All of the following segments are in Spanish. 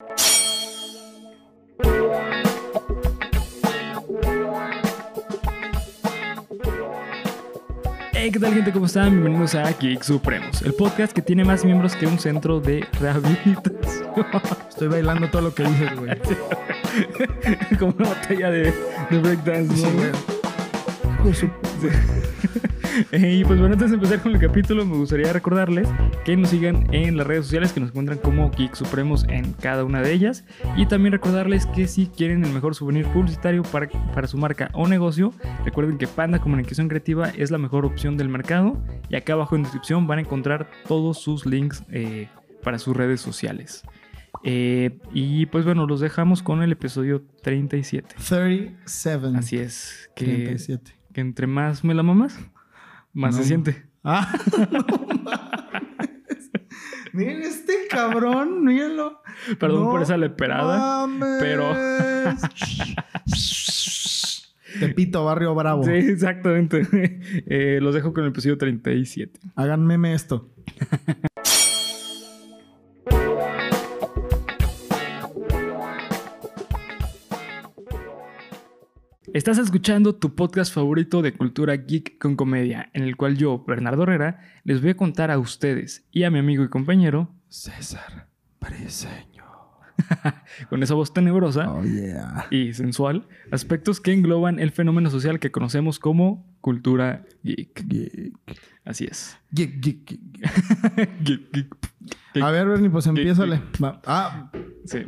Hey, ¿qué tal gente? ¿Cómo están? Bienvenidos a Geek Supremos, el podcast que tiene más miembros que un centro de rehabilitación. Estoy bailando todo lo que dices, güey. Como una batalla de, de breakdance, ¿no? Sí, Y pues bueno, antes de empezar con el capítulo, me gustaría recordarles que nos sigan en las redes sociales, que nos encuentran como Geek Supremos en cada una de ellas. Y también recordarles que si quieren el mejor souvenir publicitario para, para su marca o negocio, recuerden que Panda Comunicación Creativa es la mejor opción del mercado. Y acá abajo en descripción van a encontrar todos sus links eh, para sus redes sociales. Eh, y pues bueno, los dejamos con el episodio 37. 37. Así es, que, 37. que entre más me la mamas, más No. se siente. Ah, no. Miren este cabrón, mírenlo. Perdón No por esa leperada. mames. pero- Tepito, barrio bravo. Sí, exactamente. Eh, los dejo con el episodio 37. Hagan meme esto. Estás escuchando tu podcast favorito de cultura geek con comedia, en el cual yo, Bernardo Herrera, les voy a contar a ustedes y a mi amigo y compañero, César Briseño. con esa voz tenebrosa Oh, yeah. y sensual, aspectos que engloban el fenómeno social que conocemos como cultura geek. Geek. Así es. Geek, geek, geek. Geek, geek. A ver, Bernie, pues empiézale. Ah, Sí.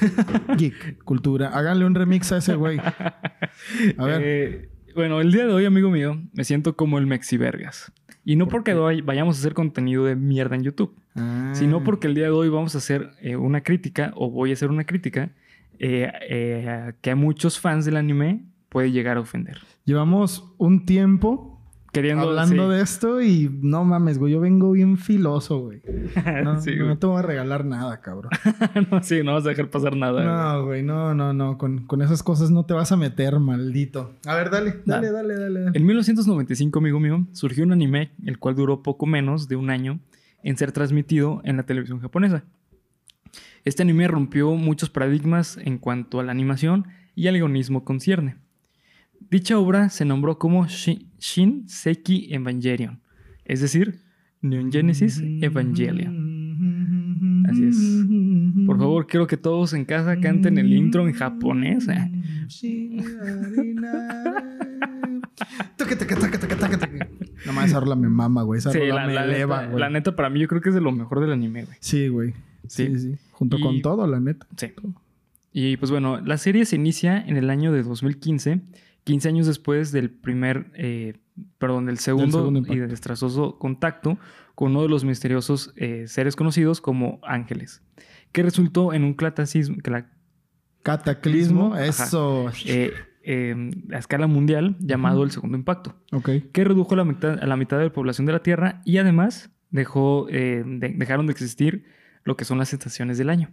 geek, cultura. Háganle un remix a ese güey. A ver. Eh, bueno, el día de hoy, amigo mío, me siento como el Mexivergas. Y no porque hoy vayamos a hacer contenido de mierda en YouTube, Ah. sino porque el día de hoy vamos a hacer eh, una crítica, o voy a hacer una crítica, eh, que a muchos fans del anime puede llegar a ofender. Llevamos un tiempo Queriendo hablando sí. de esto y no mames, güey. Yo vengo bien filoso, güey. No, Sí, no güey. te voy a regalar nada, cabrón. no, sí, no vas a dejar pasar nada. No, güey, no, no, no. Con, con esas cosas no te vas a meter, maldito. A ver, dale, dale, dale, dale. dale. En 1995, amigo mío, surgió un anime, el cual duró poco menos de un año en ser transmitido en la televisión japonesa. Este anime rompió muchos paradigmas en cuanto a la animación y al guionismo concierne. Dicha obra se nombró como Shin, Shin Seki Evangelion, es decir, Neon Genesis Evangelion. Así es. Por favor, quiero que todos en casa canten el intro en japonés. ¿eh? Toque, toque, toque, toque, toque, toque. No más esa rola me mama, güey. Esa Sí, rola la, me la eleva, neta, güey. la neta, para mí, yo creo que es de lo mejor del anime, güey. Sí, güey. Sí, Sí. sí. Junto Y- con todo, la neta. Sí. Y pues bueno, la serie se inicia en el año de 2015, 15 años después del primer, eh, perdón, del segundo, segundo y desastroso contacto con uno de los misteriosos eh, seres conocidos como ángeles, que resultó en un clatacismo, cla- Cataclismo, Ajá. eso. eh, eh, a escala mundial llamado el segundo impacto, que redujo la mitad, a la mitad de la población de la Tierra y además dejó, de- dejaron de existir lo que son las estaciones del año.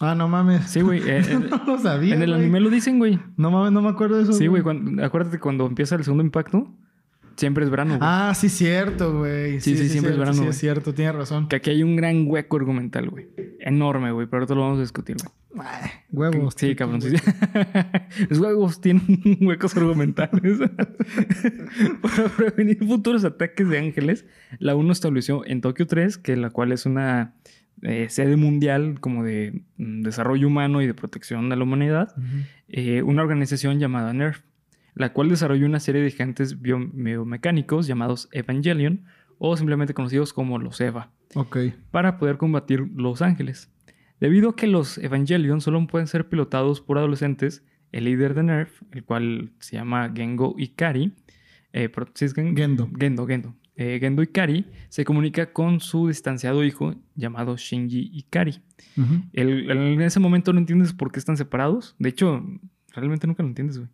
Ah, no mames. Sí, güey. eh, eh, no lo sabía. en el güey. anime lo dicen, güey. No mames, no me acuerdo de eso. Sí, güey. cuando- Acuérdate cuando empieza el segundo impacto, siempre es verano. güey. Ah, sí, cierto, güey. Sí, sí, siempre es verano, Sí, güey. es cierto, tienes razón. Que aquí hay un gran hueco argumental, güey. Enorme, güey. Pero ahorita lo vamos a discutir, güey. Ay, Huevos. Sí, cabrón. sí. Los huevos tienen huecos argumentales. Para prevenir futuros ataques de ángeles, la UNO estableció en Tokio 3, que la cual es una eh, sede mundial como de mm, desarrollo humano y de protección de la humanidad, eh, una organización llamada NERF, la cual desarrolló una serie de gigantes bio- biomecánicos llamados Evangelion o simplemente conocidos como los EVA, para poder combatir los ángeles. Debido a que los Evangelion solo pueden ser pilotados por adolescentes, el líder de NERF, el cual se llama Gengo Ikari, eh, pero- ¿sí es Gen- Gendo. Gendo, Gendo. Eh, Gendo Ikari se comunica con su distanciado hijo llamado Shinji Ikari. El- en ese momento no entiendes por qué están separados. De hecho, realmente nunca lo entiendes, güey.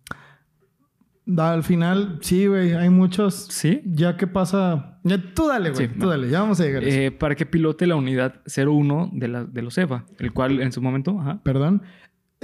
Da, Al final, sí, güey, hay muchos. ¿Sí? Ya que pasa. Ya, tú dale, güey. Sí, tú dale, ya vamos a llegar. a eso. Eh, para que pilote la unidad 01 de, la, de los EVA, el cual en su momento, ajá, Perdón.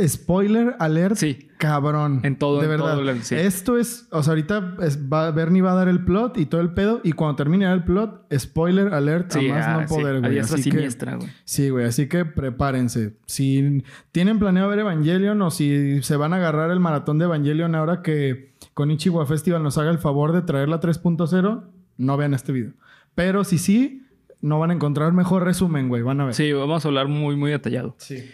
Spoiler alert. Sí. Cabrón. En todo, De en verdad. todo el- sí. Esto es. O sea, ahorita es- va, Bernie va a dar el plot y todo el pedo. Y cuando termine el plot, spoiler alert. Sí, a más ah, no sí, poder, a güey. Así que- siniestra, güey. Sí, güey, así que prepárense. Si tienen planeado ver Evangelion o si se van a agarrar el maratón de Evangelion ahora que con Ichiwa Festival nos haga el favor de traer la 3.0, no vean este video. Pero si sí, no van a encontrar mejor resumen, güey, van a ver. Sí, vamos a hablar muy, muy detallado. Sí.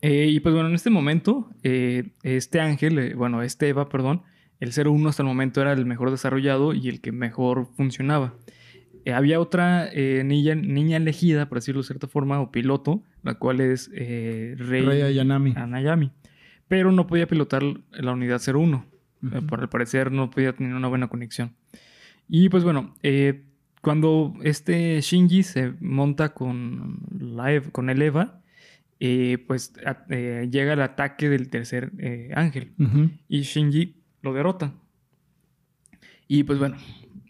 Eh, y pues bueno, en este momento, eh, este ángel, eh, bueno, este Eva, perdón, el 01 hasta el momento era el mejor desarrollado y el que mejor funcionaba. Eh, había otra niña, niña elegida, por decirlo de cierta forma, o piloto, la cual es Rey, Rey Ayanami. Anayami. Pero no podía pilotar la unidad 01. Eh, Ujú. por al parecer no podía tener una buena conexión. Y pues bueno, cuando este Shinji se monta con, la con el Eva, eh, pues a- eh, llega el ataque del tercer eh, ángel y Shinji lo derrota. Y pues bueno,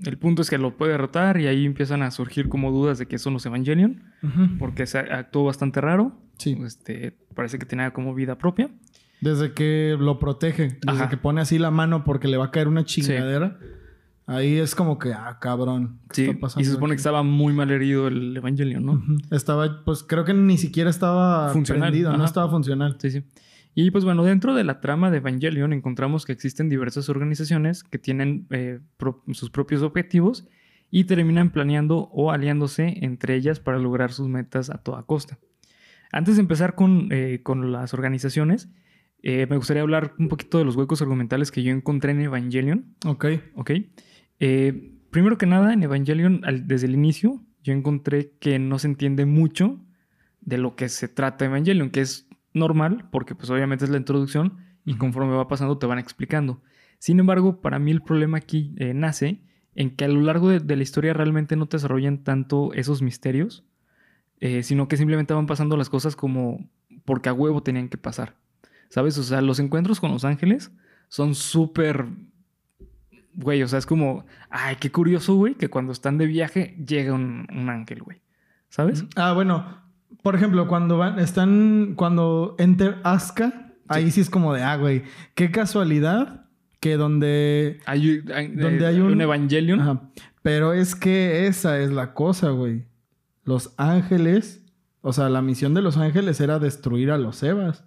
el punto es que lo puede derrotar y ahí empiezan a surgir como dudas de que son los Evangelion, Ujú. porque se actuó bastante raro. Sí. Este, parece que tenía como vida propia. Desde que lo protege, desde Ajá. que pone así la mano porque le va a caer una chingadera. Ahí es como que, ah, cabrón. ¿qué Sí, está pasando y se supone que estaba muy mal herido el Evangelion, ¿no? Estaba, pues creo que ni siquiera estaba Funcional, prendido, no estaba funcional. Sí, sí. Y pues bueno, dentro de la trama de Evangelion encontramos que existen diversas organizaciones que tienen eh, pro- sus propios objetivos y terminan planeando o aliándose entre ellas para lograr sus metas a toda costa. Antes de empezar con, eh, con las organizaciones, eh, me gustaría hablar un poquito de los huecos argumentales que yo encontré en Evangelion. Ok. ¿ok? Eh, primero que nada, en Evangelion, al- desde el inicio, yo encontré que no se entiende mucho de lo que se trata Evangelion, que es normal, porque pues obviamente es la introducción y conforme va pasando te van explicando. Sin embargo, para mí el problema aquí eh, nace en que a lo largo de, de la historia realmente no te desarrollan tanto esos misterios, eh, sino que simplemente van pasando las cosas como porque a huevo tenían que pasar. ¿Sabes? O sea, los encuentros con los ángeles son súper... Güey, o sea, es como... Ay, qué curioso, güey, que cuando están de viaje llega un, un ángel, güey. ¿Sabes? Ah, bueno. Por ejemplo, cuando van, están, cuando enter Asuka, ahí sí es como de, ah, güey, qué casualidad que donde... Hay, hay- Donde eh, hay un- Evangelion. Ajá. Pero es que esa es la cosa, güey. Los ángeles, o sea, la misión de los ángeles era destruir a los Evas.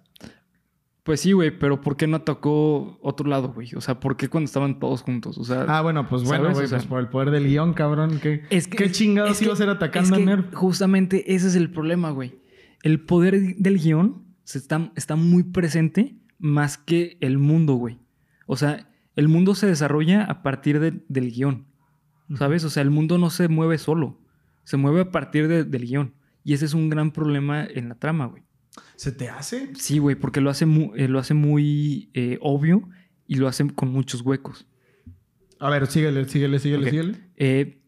Pues sí, güey, pero ¿por qué no atacó otro lado, güey? O sea, ¿por qué cuando estaban todos juntos? O sea, Ah, bueno, pues bueno, güey, O sea- pues por el poder del guion, cabrón. ¿Qué, Es que- qué chingados es iba a ser atacando es a Nerf? Justamente ese es el problema, güey. El poder del guion se está, está muy presente más que el mundo, güey. O sea, el mundo se desarrolla a partir de- del guion. ¿Sabes? O sea, el mundo no se mueve solo. Se mueve a partir de- del guion. Y ese es un gran problema en la trama, güey. ¿Se te hace? Sí, güey, porque lo hace muy, lo hace muy eh, obvio y lo hace con muchos huecos. A ver, síguele, síguele, síguele, síguele. Eh,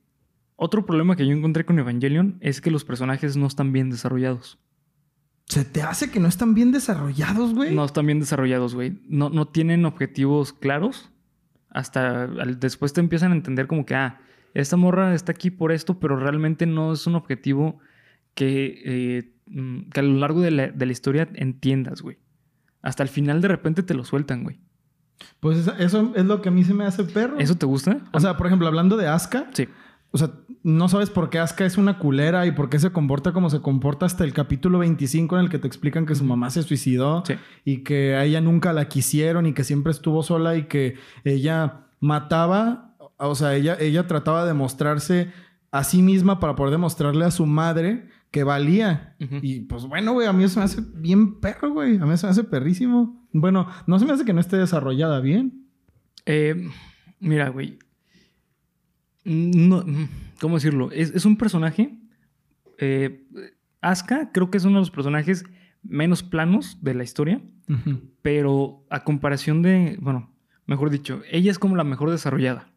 otro problema que yo encontré con Evangelion es que los personajes no están bien desarrollados. ¿Se te hace que no están bien desarrollados, güey? No están bien desarrollados, güey. No, no tienen objetivos claros. Hasta al- después te empiezan a entender como que, ah, esta morra está aquí por esto, pero realmente no es un objetivo que, eh, mm, que a lo largo de la, de la historia entiendas, güey. Hasta el final de repente te lo sueltan, güey. Pues eso es lo que a mí se me hace perro. ¿Eso te gusta? O sea, por ejemplo, hablando de Asuka, sí. o sea, no sabes por qué Asuka es una culera y por qué se comporta como se comporta hasta el capítulo 25 en el que te explican que su mamá se suicidó Sí. y que a ella nunca la quisieron y que siempre estuvo sola y que ella mataba, o sea, ella, ella trataba de mostrarse a sí misma para poder demostrarle a su madre que valía. Y pues bueno, güey, a mí eso me hace bien perro, güey. A mí eso me hace perrísimo. Bueno, no se me hace que no esté desarrollada bien. Eh, mira, güey. No, mm, ¿Cómo decirlo? Es, es un personaje. Eh, Asuka creo que es uno de los personajes menos planos de la historia. Pero a comparación de. Bueno, mejor dicho, ella es como la mejor desarrollada.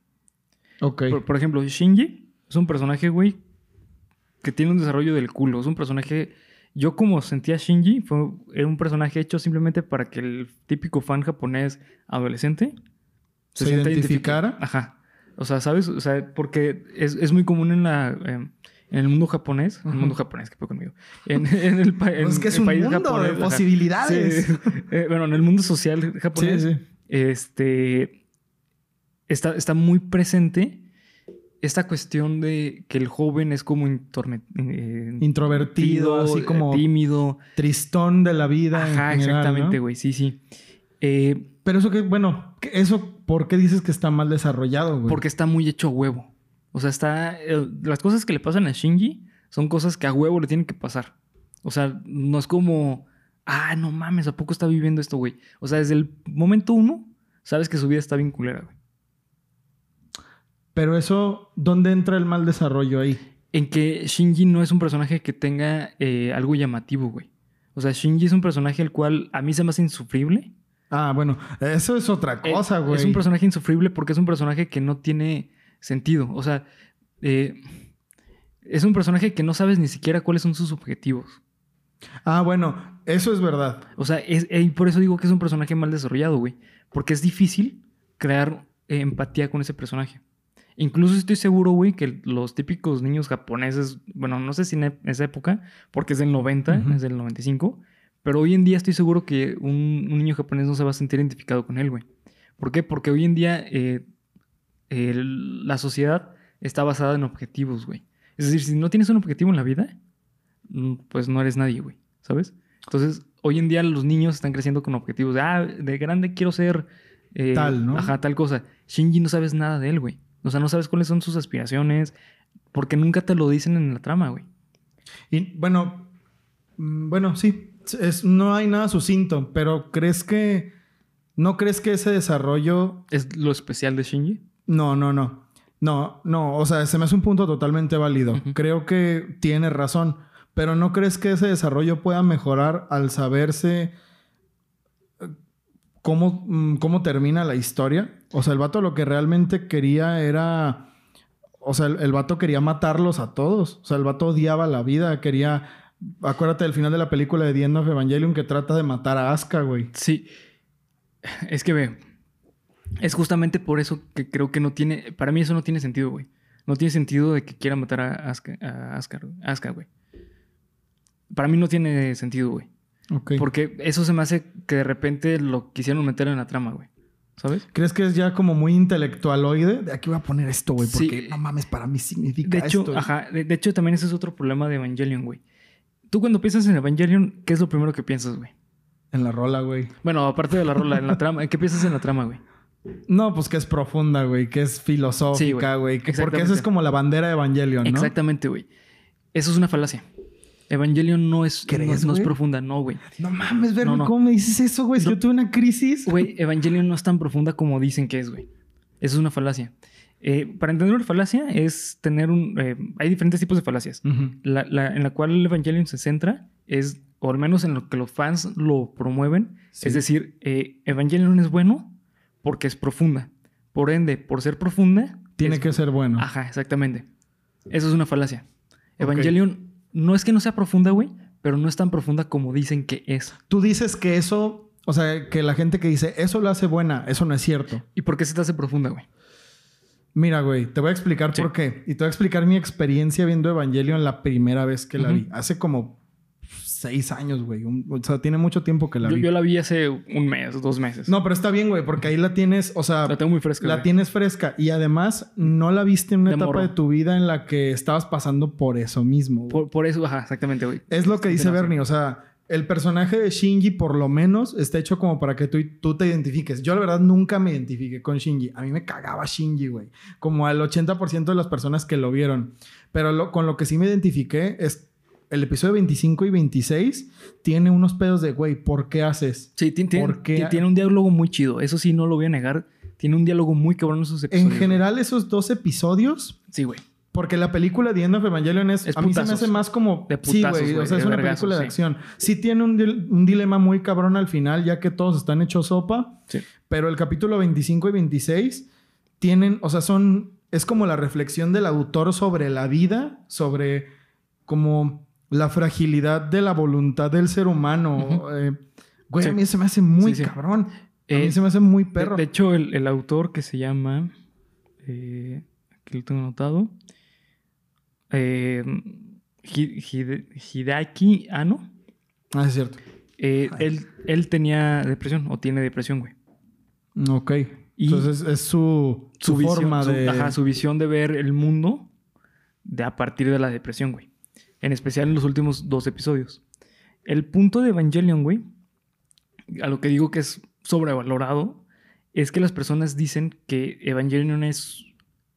Ok. Por, por ejemplo, Shinji es un personaje, güey, que tiene un desarrollo del culo. Es un personaje. Yo, como sentía Shinji, fue, era un personaje hecho simplemente para que el típico fan japonés adolescente ¿Se sienta identificara? identifica- Ajá. O sea, ¿sabes? O sea, porque es, es muy común en la. eh, En el mundo japonés, en el mundo japonés, ¿qué fue conmigo? En, en el, pa- Pues en es que es el un país mundo japonés, de posibilidades. Sí. Eh, bueno, en el mundo social japonés, Sí, sí. este está, está muy presente esta cuestión de que el joven es como intorme- eh, Introvertido, así como tímido. tristón de la vida. en Ajá, general, exactamente, ¿no? güey. Sí, sí. Eh, Pero eso que, bueno, eso, ¿por qué dices que está mal desarrollado, güey? porque está muy hecho a huevo. O sea, está. eh, las cosas que le pasan a Shinji son cosas que a huevo le tienen que pasar. O sea, no es como. Ah, no mames, ¿a poco está viviendo esto, güey? O sea, desde el momento uno, sabes que su vida está bien culera, güey. Pero eso, ¿dónde entra el mal desarrollo ahí? En que Shinji no es un personaje que tenga eh, algo llamativo, güey. O sea, Shinji es un personaje el cual a mí se me hace insufrible. Ah, bueno, eso es otra Eh, cosa, güey. Es un personaje insufrible porque es un personaje que no tiene sentido. O sea, eh, es un personaje que no sabes ni siquiera cuáles son sus objetivos. Ah, bueno, eso es verdad. O sea, es, y por eso digo que es un personaje mal desarrollado, güey. Porque es difícil crear eh, empatía con ese personaje. Incluso estoy seguro, güey, que los típicos niños japoneses, bueno, no sé si en e- esa época, porque es del 90, Ujú. es del 95, pero hoy en día estoy seguro que un, un niño japonés no se va a sentir identificado con él, güey. ¿Por qué? Porque hoy en día eh, el- la sociedad está basada en objetivos, güey. Es decir, si no tienes un objetivo en la vida, mm, pues no eres nadie, güey. ¿Sabes? Entonces, hoy en día los niños están creciendo con objetivos de, ah, de grande quiero ser... eh, Tal, ¿no? Ajá, tal cosa. Shinji no sabes nada de él, güey. O sea, no sabes cuáles son sus aspiraciones, porque nunca te lo dicen en la trama, güey. Y bueno, mm, bueno, sí, es, no hay nada sucinto, pero ¿crees que, no crees que ese desarrollo Es lo especial de Shinji. No, no, no. No, no. O sea, se me hace un punto totalmente válido. Creo que tiene razón. Pero ¿no crees que ese desarrollo pueda mejorar al saberse cómo, mm, cómo termina la historia? O sea, el vato lo que realmente quería era... O sea, el, vato quería matarlos a todos. O sea, el vato odiaba la vida. Quería... Acuérdate del final de la película de The End of Evangelion que trata de matar a Asuka, güey. Sí. Es que ve. Es justamente por eso que creo que no tiene. Para mí eso no tiene sentido, güey. No tiene sentido de que quiera matar a Asuka, a güey. Para mí no tiene sentido, güey. Porque eso se me hace que de repente lo quisieron meter en la trama, güey. ¿Sabes? ¿Crees que es ya como muy intelectualoide? De aquí voy a poner esto, güey, porque Sí. no mames, para mí significa De hecho, esto. ajá. De, de hecho, también ese es otro problema de Evangelion, güey. Tú cuando piensas en Evangelion, ¿qué es lo primero que piensas, güey? En la rola, güey. Bueno, aparte de la rola, en la trama, ¿qué piensas en la trama, güey? No, pues que es profunda, güey, que es filosófica, Sí, güey. que- porque esa es como la bandera de Evangelion, ¿no? Exactamente, güey. Eso es una falacia. Evangelion no es, no, ¿Crees, no es profunda, no, güey. No mames, Verno, No. ¿cómo me dices eso, güey? Si No. yo tuve una crisis. Güey, Evangelion no es tan profunda como dicen que es, güey. Eso es una falacia. Eh, para entender una falacia es tener un... eh, hay diferentes tipos de falacias. Ujú. La, la- en la cual el Evangelion se centra es, o al menos en lo que los fans lo promueven, Sí. es decir, eh, Evangelion es bueno porque es profunda. Por ende, por ser profunda... Tiene es- que ser bueno. Ajá, exactamente. Eso es una falacia. Evangelion no es que no sea profunda, güey, pero no es tan profunda como dicen que es. Tú dices que eso, o sea, que la gente que dice eso lo hace buena, eso no es cierto. ¿Y por qué se te hace profunda, güey? Mira, güey, te voy a explicar Sí. por qué. Y te voy a explicar mi experiencia viendo Evangelion la primera vez que la vi. Hace como seis años, güey. Un- O sea, tiene mucho tiempo que la Yo, vi. yo la vi hace un mes, dos meses. No, pero está bien, güey, porque ahí la tienes, o sea, La tengo muy fresca. la güey. tienes fresca. Y además, no la viste en una De etapa morro. de tu vida en la que estabas pasando por eso mismo. Por, por eso, ajá, exactamente, güey. Es lo que dice Tienes razón. Bernie, o sea, el personaje de Shinji por lo menos está hecho como para que tú, tú te identifiques. Yo la verdad nunca me identifiqué con Shinji. A mí me cagaba Shinji, güey. Como al 80% de las personas que lo vieron. Pero lo- con lo que sí me identifiqué es el episodio 25 y 26 tiene unos pedos de, güey, ¿por qué haces? Sí, tiene, tiene- ¿Por qué? tiene- tiene un diálogo muy chido. Eso sí, no lo voy a negar. Tiene un diálogo muy cabrón en sus En episodios. general, esos dos episodios. Sí, güey. Porque la película The End of Evangelion es, Es a mí se me hace más como De sí, putazos, güey, o sea, es de una película de sí. acción. Sí tiene un, dil- un dilema muy cabrón al final, ya que todos están hechos sopa, Sí. pero el capítulo 25 y 26 tienen, o sea, son es como la reflexión del autor sobre la vida, sobre como la fragilidad de la voluntad del ser humano. Eh, güey, Sí. a mí se me hace muy Sí, sí. cabrón. a Eh, mí se me hace muy perro. de hecho, el, el autor que se llama. eh, aquí lo tengo anotado. eh, Hi- Hide- Hideaki Anno, Ah, es cierto. eh, él, él tenía depresión o tiene depresión, güey. Ok. Y- Entonces es su, su, forma su- de... ajá, su visión de ver el mundo de a partir de la depresión, güey. En especial en los últimos dos episodios. El punto de Evangelion, güey, a lo que digo que es sobrevalorado, es que las personas dicen que Evangelion es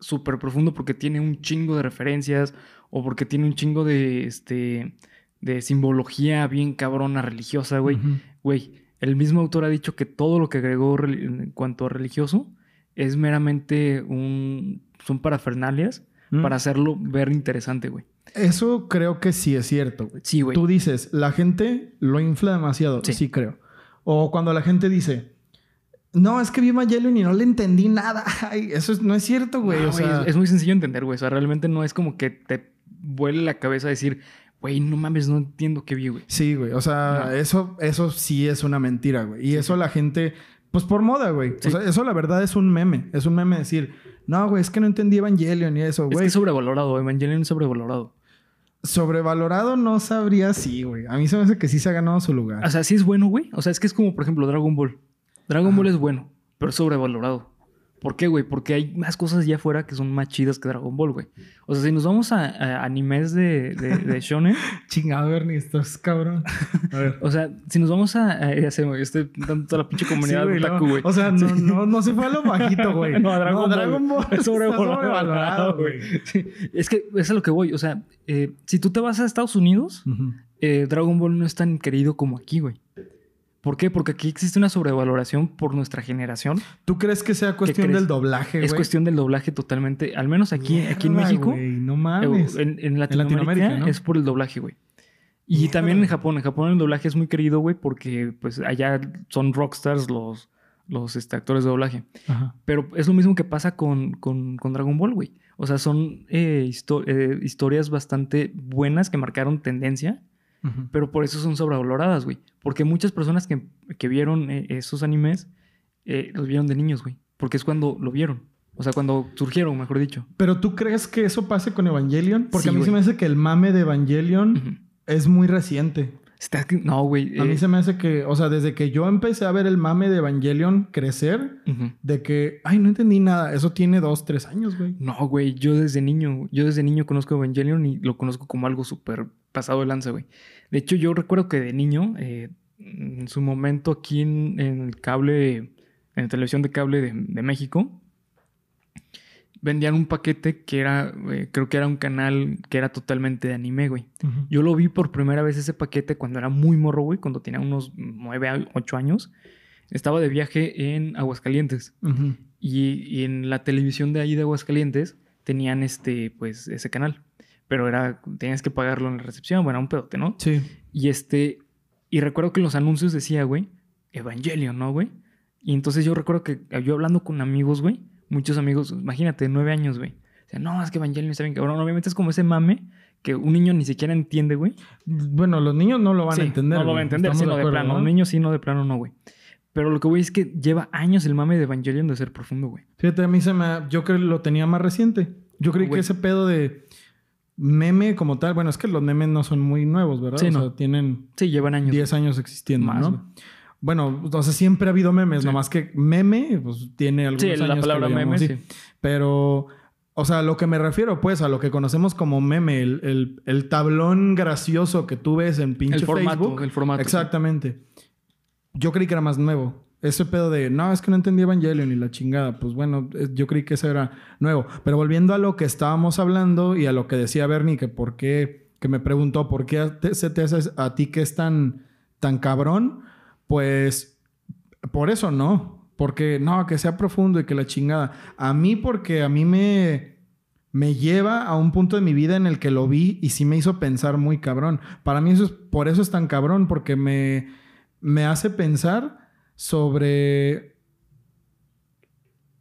súper profundo porque tiene un chingo de referencias o porque tiene un chingo de, este, de simbología bien cabrona religiosa, güey. Güey, el mismo autor ha dicho que todo lo que agregó en cuanto a religioso es meramente un... son parafernalias Mm. para hacerlo ver interesante, güey. Eso creo que sí es cierto, güey. Sí, güey. Tú dices, la gente lo infla demasiado. Sí. Sí. creo. O cuando la gente dice, no, es que vi Evangelion y no le entendí nada. Ay, eso es- no es cierto, güey. No, o güey, sea, es, es muy sencillo entender, güey. O sea, realmente no es como que te vuele la cabeza decir, güey, no mames, no entiendo qué vi, güey. sí, güey. O sea, No. eso, eso sí es una mentira, güey. Y eso la gente, pues por moda, güey. O sea, eso la verdad es un meme. Es un meme decir, no, güey, es que no entendí Evangelion y eso, Es que güey. es sobrevalorado, Evangelion es sobrevalorado. Sobrevalorado no sabría si, güey. A mí se me hace que sí se ha ganado su lugar. O sea, sí es bueno, güey. O sea, es que es como, por ejemplo, Dragon Ball. Dragon Ball es bueno, pero sobrevalorado. ¿Por qué, güey? Porque hay más cosas allá afuera que son más chidas que Dragon Ball, güey. O sea, si nos vamos a, a animes de, de, de shonen, Chingado, Bernie, estás cabrón. A ver. o sea, si nos vamos a... a ya sé, güey, estoy dando toda la pinche comunidad Sí, güey, otaku, no. güey. O sea, no, Sí. no, no se fue a lo bajito, güey. No, a Dragon Ball. Dragon Ball está sobrevalorado, güey. Sí. Es que es a lo que voy. O sea, eh, si tú te vas a Estados Unidos, eh, Dragon Ball no es tan querido como aquí, güey. ¿Por qué? Porque aquí existe una sobrevaloración por nuestra generación. ¿Tú crees que sea cuestión del doblaje, güey? Es cuestión del doblaje totalmente. Al menos aquí, aquí en México. güey, no mames. En, en Latinoamérica, Latinoamérica, ¿no? es por el doblaje, güey. Y Mierda. también en Japón. En Japón el doblaje es muy querido, güey, porque pues allá son rockstars los, los este, actores de doblaje. Ajá. Pero es lo mismo que pasa con, con, con Dragon Ball, güey. O sea, son eh, histo- eh, historias bastante buenas que marcaron tendencia, Pero por eso son sobrevaloradas, güey. Porque muchas personas que, que vieron eh, esos animes eh, los vieron de niños, güey. Porque es cuando lo vieron. O sea, cuando surgieron, mejor dicho. ¿Pero tú crees que eso pase con Evangelion? Porque Sí, a mí se me hace que el mame de Evangelion es muy reciente. Está- no, güey. A mí eh, se me hace que, o sea, desde que yo empecé a ver el mame de Evangelion crecer, de que, ay, no entendí nada. Eso tiene dos, tres años, güey. No, güey, yo desde niño, yo desde niño conozco Evangelion y lo conozco como algo súper pasado de lanza, güey. De hecho, yo recuerdo que de niño, eh, en su momento aquí en, en el cable, en la televisión de cable de, de México, vendían un paquete que era, eh, creo que era un canal que era totalmente de anime, güey. Yo lo vi por primera vez ese paquete cuando era muy morro, güey, cuando tenía unos 9, 8 años. Estaba de viaje en Aguascalientes. Y en la televisión de ahí de Aguascalientes tenían este, pues, ese canal. Pero era, tenías que pagarlo en la recepción, bueno, un pedote, ¿no? Sí. Y este, y recuerdo que en los anuncios decía, güey, Evangelion, ¿no, güey? Y entonces yo recuerdo que yo hablando con amigos, güey, muchos amigos, imagínate, nueve años, güey. O sea, no, es que Evangelion está bien cabrón. Obviamente es como ese mame que un niño ni siquiera entiende, güey. Bueno, los niños no lo van Sí, a entender. No lo va a entender, Estamos sí, no de acuerdo, plano. ¿no? Un niño sí, no de plano, no, güey. Pero lo que voy es que lleva años el mame de Evangelion de ser profundo, güey. Fíjate, a mí se me... Yo creo que lo tenía más reciente. Yo creí Güey. que ese pedo de meme como tal... Bueno, es que los memes no son muy nuevos, ¿verdad? Sí, o no. sea, tienen Sí, llevan años. 10 años existiendo, Más, ¿no? Bueno, o sea, siempre ha habido memes. Sí. Nomás que meme, pues tiene algunos Sí, años la palabra meme, sí. Pero... O sea, lo que me refiero, pues, a lo que conocemos como meme, el, el- el tablón gracioso que tú ves en pinche El formato, Facebook. el formato. Exactamente. Yo creí que era más nuevo. Ese pedo de, no, es que no entendí Evangelion y la chingada. Pues bueno, eh, yo creí que eso era nuevo. Pero volviendo a lo que estábamos hablando y a lo que decía Bernie, que por qué, que me preguntó, ¿por qué se te hace a ti que es tan, tan cabrón? Pues por eso no. Porque no, que sea profundo y que la chingada. A mí porque a mí me, me lleva a un punto de mi vida en el que lo vi y sí me hizo pensar muy cabrón. Para mí eso es, por eso es tan cabrón, porque me, me hace pensar sobre...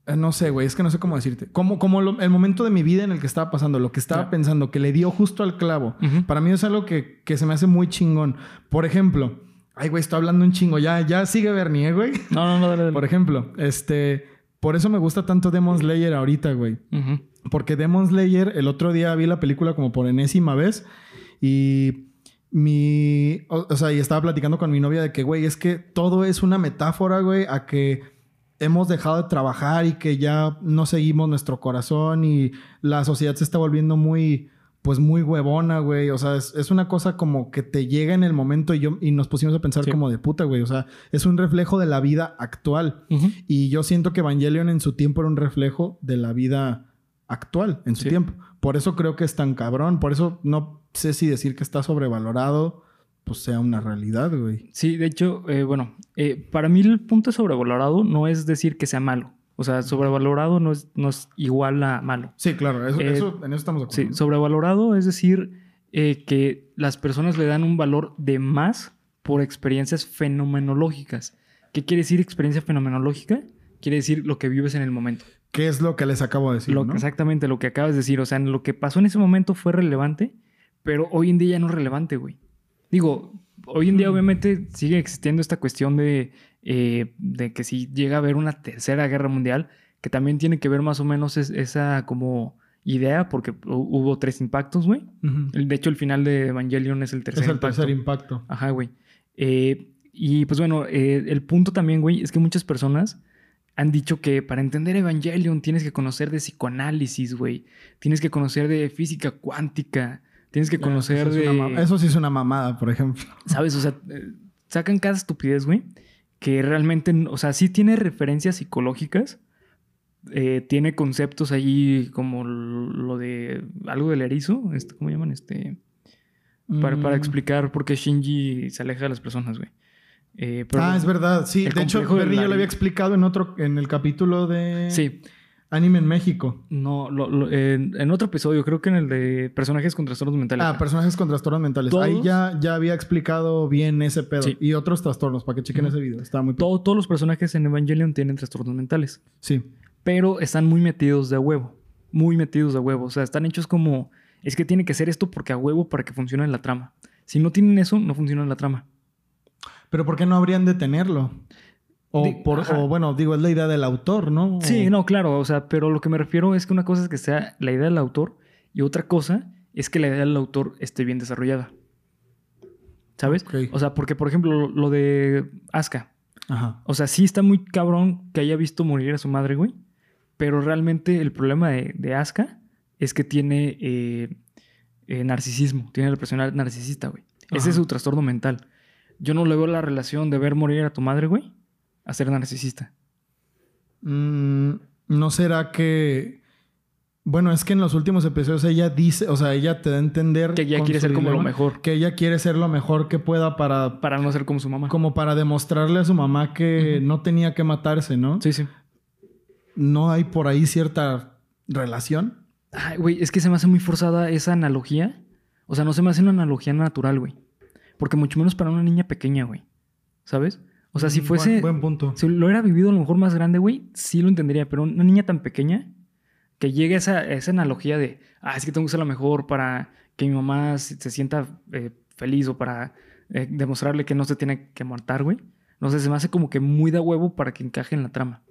eh, No sé, güey, es que no sé cómo decirte. Como, como lo- el momento de mi vida en el que estaba pasando, lo que estaba pensando, que le dio justo al clavo. Para mí es algo que, que se me hace muy chingón. Por ejemplo, ay, güey, estoy hablando un chingo. Ya, ya sigue Bernie, ¿eh, güey. No, no, no, dale, dale. Por ejemplo, este... Por eso me gusta tanto Demon Slayer ahorita, güey. Porque Demon Slayer, el otro día vi la película como por enésima vez y mi. O, o sea, y estaba platicando con mi novia de que, güey, es que todo es una metáfora, güey, a que hemos dejado de trabajar y que ya no seguimos nuestro corazón y la sociedad se está volviendo muy, pues muy huevona, güey. O sea, es, es una cosa como que te llega en el momento y, yo, y nos pusimos a pensar Sí. como de puta, güey. O sea, es un reflejo de la vida actual. Y yo siento que Evangelion en su tiempo era un reflejo de la vida actual, en su Sí. tiempo. Por eso creo que es tan cabrón. Por eso no sé si decir que está sobrevalorado, pues sea una realidad, güey. Sí, de hecho, eh, bueno, eh, para mí el punto de sobrevalorado no es decir que sea malo. O sea, sobrevalorado no es, no es igual a malo. Sí, claro, eso, Eh, eso- en eso estamos de acuerdo. Sí, sobrevalorado es decir eh, que las personas le dan un valor de más por experiencias fenomenológicas. ¿Qué quiere decir experiencia fenomenológica? Quiere decir lo que vives en el momento. ¿Qué es lo que les acabo de decir? Lo- ¿no? Exactamente lo que acabas de decir. O sea, lo que pasó en ese momento fue relevante, pero hoy en día ya no es relevante, güey. Digo, hoy en día obviamente sigue existiendo esta cuestión de, eh, de que si llega a haber una tercera guerra mundial, que también tiene que ver más o menos es- esa como idea, porque hu- hubo tres impactos, güey. De hecho, el final de Evangelion es el tercer Es el impacto. tercer impacto. Ajá, güey. Eh, y pues bueno, eh, el punto también, güey, es que muchas personas han dicho que para entender Evangelion tienes que conocer de psicoanálisis, güey. Tienes que conocer de física cuántica. Una que conocer eso, es de... una eso sí es una mamada, por ejemplo. ¿Sabes? O sea, eh, sacan cada estupidez, güey. Que realmente, o sea, sí tiene referencias psicológicas. eh, tiene conceptos ahí como lo de algo del erizo. Este, ¿Cómo llaman? Este. Para, para Mm. explicar por qué Shinji se aleja de las personas, güey. Eh, pero- ah, es verdad. Sí, de hecho, Berry ya lo había explicado en otro, en el capítulo de Sí, Anime en México. no, lo- lo- en, en otro episodio, creo que en el de personajes con trastornos mentales. Ah, personajes con trastornos mentales. Todos- Ahí ya, ya había explicado bien ese pedo. Sí. Y otros trastornos, para que chequen ese video. Está muy... Todo- todos los personajes en Evangelion tienen trastornos mentales. Sí. pero están muy metidos de a huevo. Muy metidos de a huevo. O sea, están hechos como. Es que tiene que ser esto porque a huevo para que funcione la trama. Si no tienen eso, no funciona la trama. Pero ¿por qué no habrían de tenerlo? O, por, bueno, digo, es la idea del autor, ¿no? Sí, no, claro. O sea, pero lo que me refiero es que una cosa es que sea la idea del autor y otra cosa es que la idea del autor esté bien desarrollada. ¿Sabes? O sea, porque, por ejemplo, lo, de Asuka. Ajá. O sea, sí está muy cabrón que haya visto morir a su madre, güey. Pero realmente el problema de, de Asuka es que tiene eh, eh, narcisismo. Tiene depresión narcisista, güey. Ese es su trastorno mental. Yo no le veo la relación de ver morir a tu madre, güey, a ser narcisista. Mm, ¿No será que... Bueno, es que en los últimos episodios ella dice, o sea, ella te da a entender... Que ella quiere ser como lo mejor. Que ella quiere ser lo mejor que pueda para... Para no ser como su mamá. Como para demostrarle a su mamá que no tenía que matarse, ¿no? Sí, sí. ¿No hay por ahí cierta relación? Ay, güey, es que se me hace muy forzada esa analogía. O sea, no se me hace una analogía natural, güey. Porque mucho menos para una niña pequeña, güey. ¿Sabes? O sea, si Mm, fuese... Buen, buen punto. Si lo hubiera vivido a lo mejor más grande, güey, sí lo entendería. Pero una niña tan pequeña que llegue a esa, a esa analogía de, ah, es que tengo que ser la mejor para que mi mamá se, sienta eh, feliz o para eh, demostrarle que no se tiene que matar, güey. No sé, se me hace como que muy de huevo para que encaje en la trama.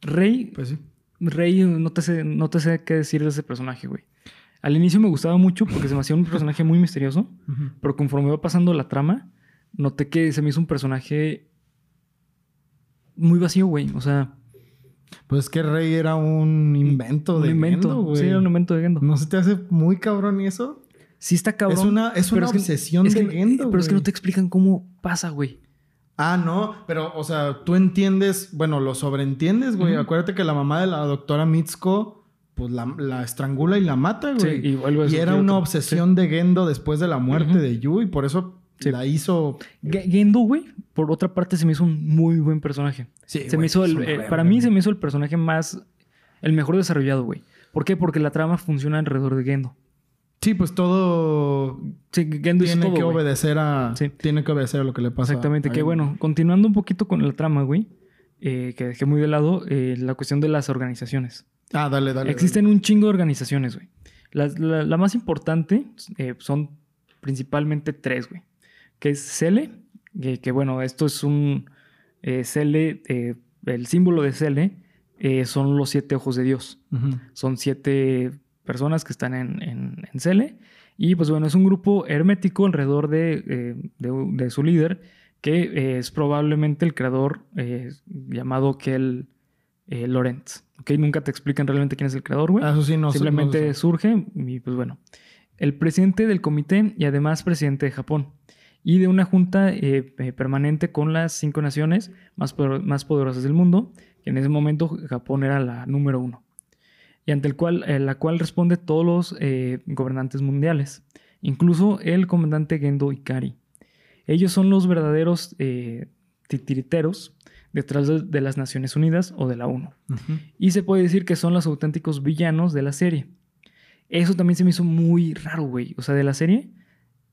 Rey, Pues sí. Rey, no te sé, no te sé qué decir de ese personaje, güey. Al inicio me gustaba mucho porque se me hacía un personaje muy misterioso. Pero conforme va pasando la trama, noté que se me hizo un personaje muy vacío, güey. O sea, Pues que Rey era un invento un de invento. Gendo, güey. sí, era un invento de Gendo. ¿No se te hace muy cabrón eso? Sí está cabrón. es una, es una es que- obsesión es que- de Gendo, Pero es que no te explican cómo pasa, güey. Ah, no, pero, o sea, tú entiendes, bueno, lo sobreentiendes, güey. Acuérdate que la mamá de la doctora Mitsuko, pues la, la estrangula y la mata, Sí, güey. y era una obsesión de Gendo después de la muerte de Yu y por eso Sí. la hizo. Ge- Gendo, güey, por otra parte se me hizo un muy buen personaje. Sí, se me güey, hizo es el, eh, para mí se me hizo el personaje más, el mejor desarrollado, güey. ¿Por qué? Porque la trama funciona alrededor de Gendo. Sí, pues todo Sí, Gendo hizo tiene todo, que güey. obedecer a. Sí. Tiene que obedecer a lo que le pasa. Exactamente, que bueno, continuando un poquito con la trama, güey, eh, que dejé muy de lado, eh, la cuestión de las organizaciones. Ah, dale, dale. Existen un chingo de organizaciones, güey. La, la más importante eh, son principalmente tres, güey. Que es Cele, que, que, bueno, esto es un... eh, Cele, eh, el símbolo de Cele eh, son los siete ojos de Dios. Son siete personas que están en, en, en Cele. Y pues bueno, es un grupo hermético alrededor de, de- de su líder, que es probablemente el creador llamado Kel eh, Lorenz. ¿Ok? Nunca te explican realmente quién es el creador, güey. Ah, Eso sí, no sé- Simplemente no surge y pues bueno. El presidente del comité y además presidente de Japón. Y de una junta eh, eh, permanente con las cinco naciones más, más poderosas del mundo, que en ese momento Japón era la número uno. Y ante el cual, eh, la cual responde todos los eh, gobernantes mundiales, incluso el comandante Gendo Ikari. Ellos son los verdaderos titiriteros detrás de, las Naciones Unidas o de la ONU. Y se puede decir que son los auténticos villanos de la serie. Eso también se me hizo muy raro, güey. O sea, de la serie,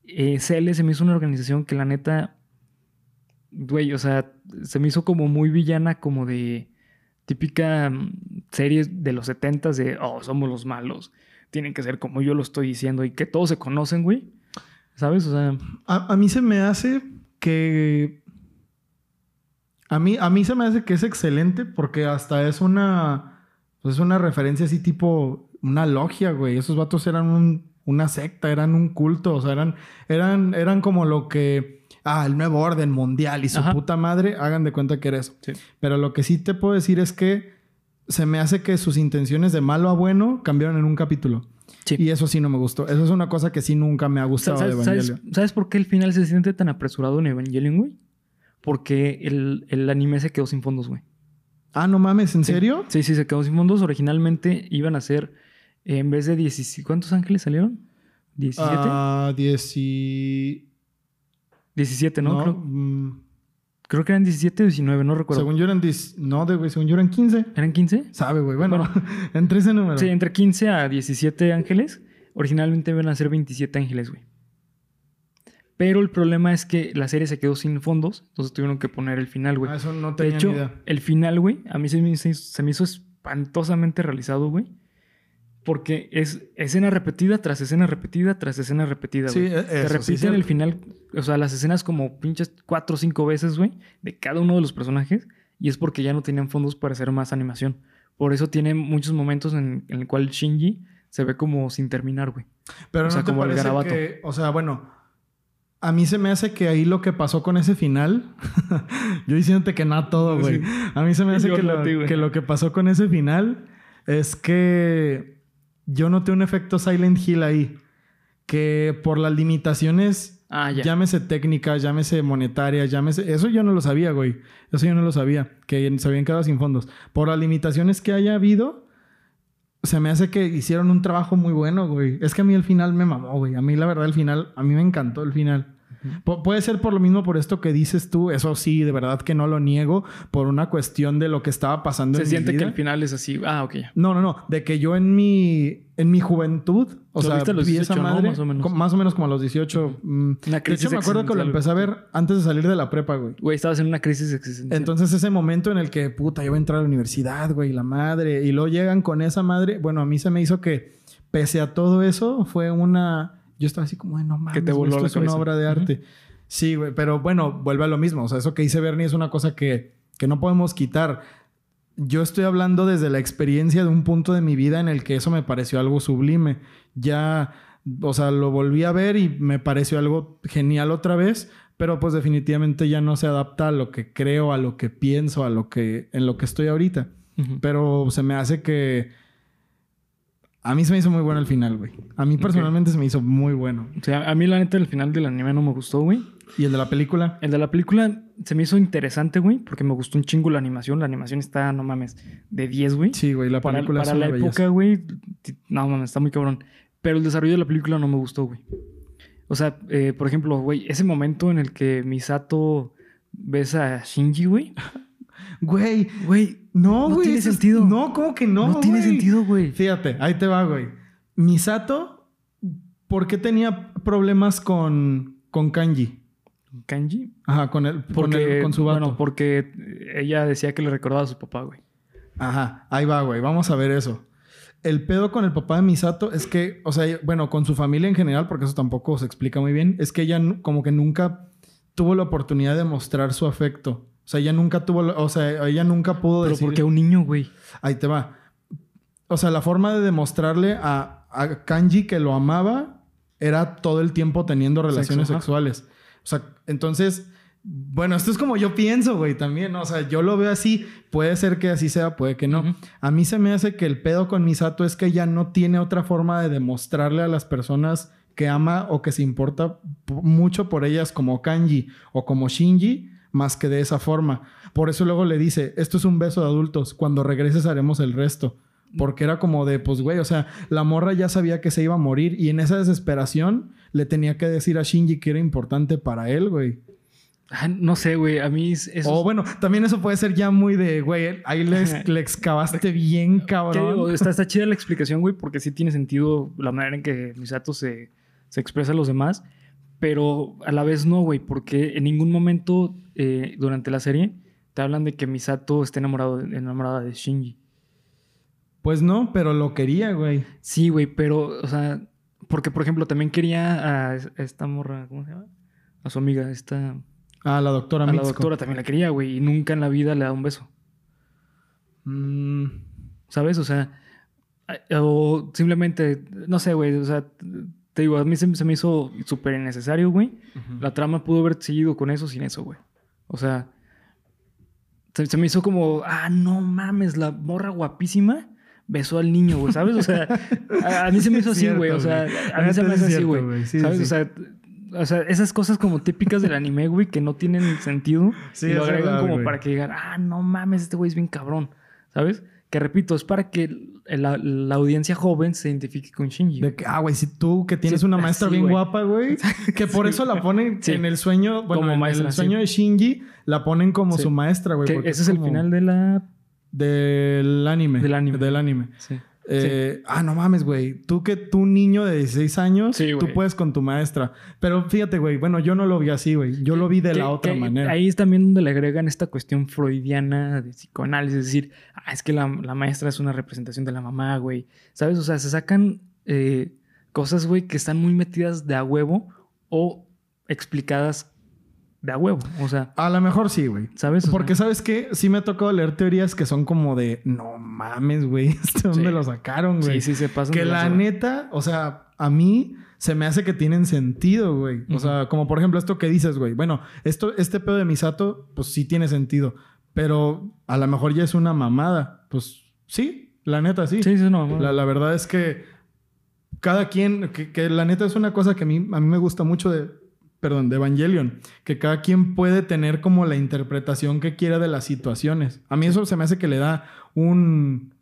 eh, CL se me hizo una organización que la neta, güey, o sea, se me hizo como muy villana, como de típica mm, serie de los 70 de, oh, somos los malos, tienen que ser como yo lo estoy diciendo y que todos se conocen, güey. ¿Sabes? O sea, A, a mí se me hace que. A mí, a mí se me hace que es excelente porque hasta es una. pues es una referencia así tipo. Una logia, güey. Esos vatos eran un- una secta, eran un culto. O sea, eran, eran, eran como lo que. Ah, el nuevo orden mundial y su Ajá. puta madre. Hagan de cuenta que era eso. Sí. Pero lo que sí te puedo decir es que se me hace que sus intenciones de malo a bueno cambiaron en un capítulo. Sí. Y eso sí no me gustó. Eso es una cosa que sí nunca me ha gustado de ¿Sabes, sabes, Evangelion. sabes por qué el final se siente tan apresurado en Evangelion, güey? Porque el, el anime se quedó sin fondos, güey. Ah, no mames, ¿en Sí. serio? Sí, sí, se quedó sin fondos. Originalmente iban a ser, eh, en vez de 17... ¿Cuántos ángeles salieron? ¿17? Ah, 10 y... 17, ¿no? Creo, mm, creo que eran 17 o 19, no recuerdo. según yo eran 10... No, de güey, según yo eran 15. ¿Eran 15? Sabe, güey. Bueno, entre ese número. Sí, entre 15 a 17 ángeles. Originalmente iban a ser 27 ángeles, güey. Pero el problema es que la serie se quedó sin fondos, entonces tuvieron que poner el final, güey. Ah, eso no De hecho, ni idea. el final, güey, a mí se me, hizo- se me hizo espantosamente realizado, güey. Porque es escena repetida tras escena repetida tras escena repetida, Sí, güey. e- Te eso sí, repiten el final, o sea, las escenas como pinches cuatro o cinco veces, güey, de cada uno de los personajes. Y es porque ya no tenían fondos para hacer más animación. Por eso tiene muchos momentos en, en el cual Shinji se ve como sin terminar, güey. Pero o sea, no te como el parece garabato. que... O sea, bueno... A mí se me hace que ahí lo que pasó con ese final... yo diciéndote que nada todo, güey. Sí. A mí se me hace que lo, que lo que pasó con ese final es que yo noté un efecto Silent Hill ahí. Que por las limitaciones Ah, ya. Llámese técnica, llámese monetaria, llámese... Eso yo no lo sabía, güey. Eso yo no lo sabía. Que se habían quedado sin fondos. Por las limitaciones que haya habido, se me hace que hicieron un trabajo muy bueno, güey. Es que a mí el final me mamó, güey. A mí la verdad el final... A mí me encantó el final. Pu- puede ser por lo mismo por esto que dices tú. Eso sí, de verdad que no lo niego. Por una cuestión de lo que estaba pasando Se en siente mi que vida. el final es así. Ah, ok. No, no, no. De que yo en mi, en mi juventud, o Lo sea, viste a los vi esa 18, ¿no? madre, Más o menos. más o menos como a los 18. mm. De hecho, me acuerdo que lo empecé a ver antes de salir de la prepa, güey. Güey, estabas en una crisis existencial. Entonces, ese momento en el que, puta, yo voy a entrar a la universidad, güey, la madre, y luego llegan con esa madre, bueno, a mí se me hizo que, pese a todo eso, fue una... Yo estaba así como, "Ay, no mames, Que te voló esto la es una cabeza". obra de arte. Sí, güey, pero bueno, vuelve a lo mismo. O sea, eso que dice Bernie es una cosa que, que no podemos quitar. Yo estoy hablando desde la experiencia de un punto de mi vida en el que eso me pareció algo sublime. Ya, o sea, lo volví a ver y me pareció algo genial otra vez, pero pues definitivamente ya no se adapta a lo que creo, a lo que pienso, a lo que en lo que estoy ahorita. Ujú. Pero se me hace que a mí se me hizo muy bueno el final, güey. A mí personalmente se me hizo muy bueno. O sea, a mí la neta el final del anime no me gustó, güey. ¿Y el de la película? El de la película se me hizo interesante, güey, porque me gustó un chingo la animación. La animación está, no mames, de 10, güey. Sí, güey, la para película para es la época, güey, no mames, está muy cabrón. Pero el desarrollo de la película no me gustó, güey. O sea, eh, por ejemplo, güey, ese momento en el que Misato besa a Shinji, güey. Güey, Güey, no, No güey. tiene eso es- sentido. No, ¿cómo que no? no, tiene güey? sentido, güey. Fíjate, ahí te va, güey. Misato, ¿por qué tenía problemas con, con Kanji? Kanji. Ajá, con, el, con, Porque, el- con su vato. bueno, porque ella decía que le recordaba a su papá, güey. Ajá, ahí va, güey. Vamos a ver eso. El pedo con el papá de Misato es que, o sea, bueno, con su familia en general, porque eso tampoco se explica muy bien, es que ella como que nunca tuvo la oportunidad de mostrar su afecto. O sea, ella nunca tuvo, o sea, ella nunca pudo Pero decir... porque un niño, güey. Ahí te va. O sea, la forma de demostrarle a, a Kanji que lo amaba era todo el tiempo teniendo relaciones Sexo, sexuales. O sea, entonces, bueno, esto es como yo pienso, güey, también. ¿no? O sea, yo lo veo así. Puede ser que así sea, puede que no. A mí se me hace que el pedo con Misato es que ella no tiene otra forma de demostrarle a las personas que ama o que se importa mucho por ellas como Kanji o como Shinji más que de esa forma. Por eso luego le dice, esto es un beso de adultos, cuando regreses haremos el resto. Porque era como de, pues güey, o sea, la morra ya sabía que se iba a morir y en esa desesperación le tenía que decir a Shinji que era importante para él, güey. Ah, no sé, güey. A mí es- eso. O bueno, también eso puede ser ya muy de, güey, ahí le, le excavaste bien, ¿Qué cabrón. digo? Está, está chida la explicación, güey, porque sí tiene sentido la manera en que Misato se, se expresa a los demás, pero a la vez no, güey, porque en ningún momento eh, durante la serie te hablan de que Misato esté enamorado, enamorada de Shinji. Pues no, pero lo quería, güey. Sí, güey, pero, o sea, porque por ejemplo también quería a es- a esta morra, ¿cómo se llama? A su amiga, esta. A la doctora A la doctora también la quería, güey, y nunca en la vida le da un beso. Mm, ¿Sabes? O sea, o simplemente, no sé, güey, o sea, te digo, a mí se, se me hizo súper innecesario, güey. La trama pudo haber seguido con eso sin eso, güey. O sea, se, se me hizo como, ah, no mames, la morra guapísima besó al niño, güey, ¿sabes? O sea, a, a mí se me hizo así, güey. O sea, a mí se me hace así, güey. Sí, ¿Sabes? sí. O sea, o sea, esas cosas como típicas del anime, güey, que no tienen sentido. Sí, y lo agregan verdad, como para que digan, ah, no mames, este güey es bien cabrón. ¿Sabes? Que repito, es para que la, la audiencia joven se identifique con Shinji. De que, ah, güey, si tú que tienes Sí, una maestra sí, bien güey. guapa, güey, que por eso la ponen en el sueño, bueno, Como en maestra, el sueño de Shinji, la ponen como su maestra, güey. Ese es el final de la... del anime. Del anime. Del anime. Sí. Eh, Ah, no mames, güey. Tú que tú niño de 16 años, Sí, tú puedes con tu maestra. Pero fíjate, güey, bueno, yo no lo vi así, güey. Yo lo vi de la otra manera. Ahí es también donde le agregan esta cuestión freudiana de psicoanálisis, es decir, ah, es que la, la maestra es una representación de la mamá, güey. ¿Sabes? O sea, se sacan eh, cosas, güey, que están muy metidas de a huevo o explicadas de a huevo. O sea, A lo mejor sí, güey. ¿sabes? O sea, Porque, ¿sabes qué? Sí me ha tocado leer teorías que son como de, no mames, güey, ¿este dónde Sí. lo sacaron, güey? sí, sí se pasan. Que de la neta, o sea, a mí se me hace que tienen sentido, güey. O sea, como por ejemplo esto que dices, güey. Bueno, esto, este pedo de Misato, pues sí tiene sentido. Pero a lo mejor ya es una mamada. Pues sí, la neta sí. Sí, sí, no. La, la verdad es que cada quien, que, que la neta es una cosa que a mí, a mí me gusta mucho de, perdón, de Evangelion, que cada quien puede tener como la interpretación que quiera de las situaciones. A mí eso se me hace que le da un,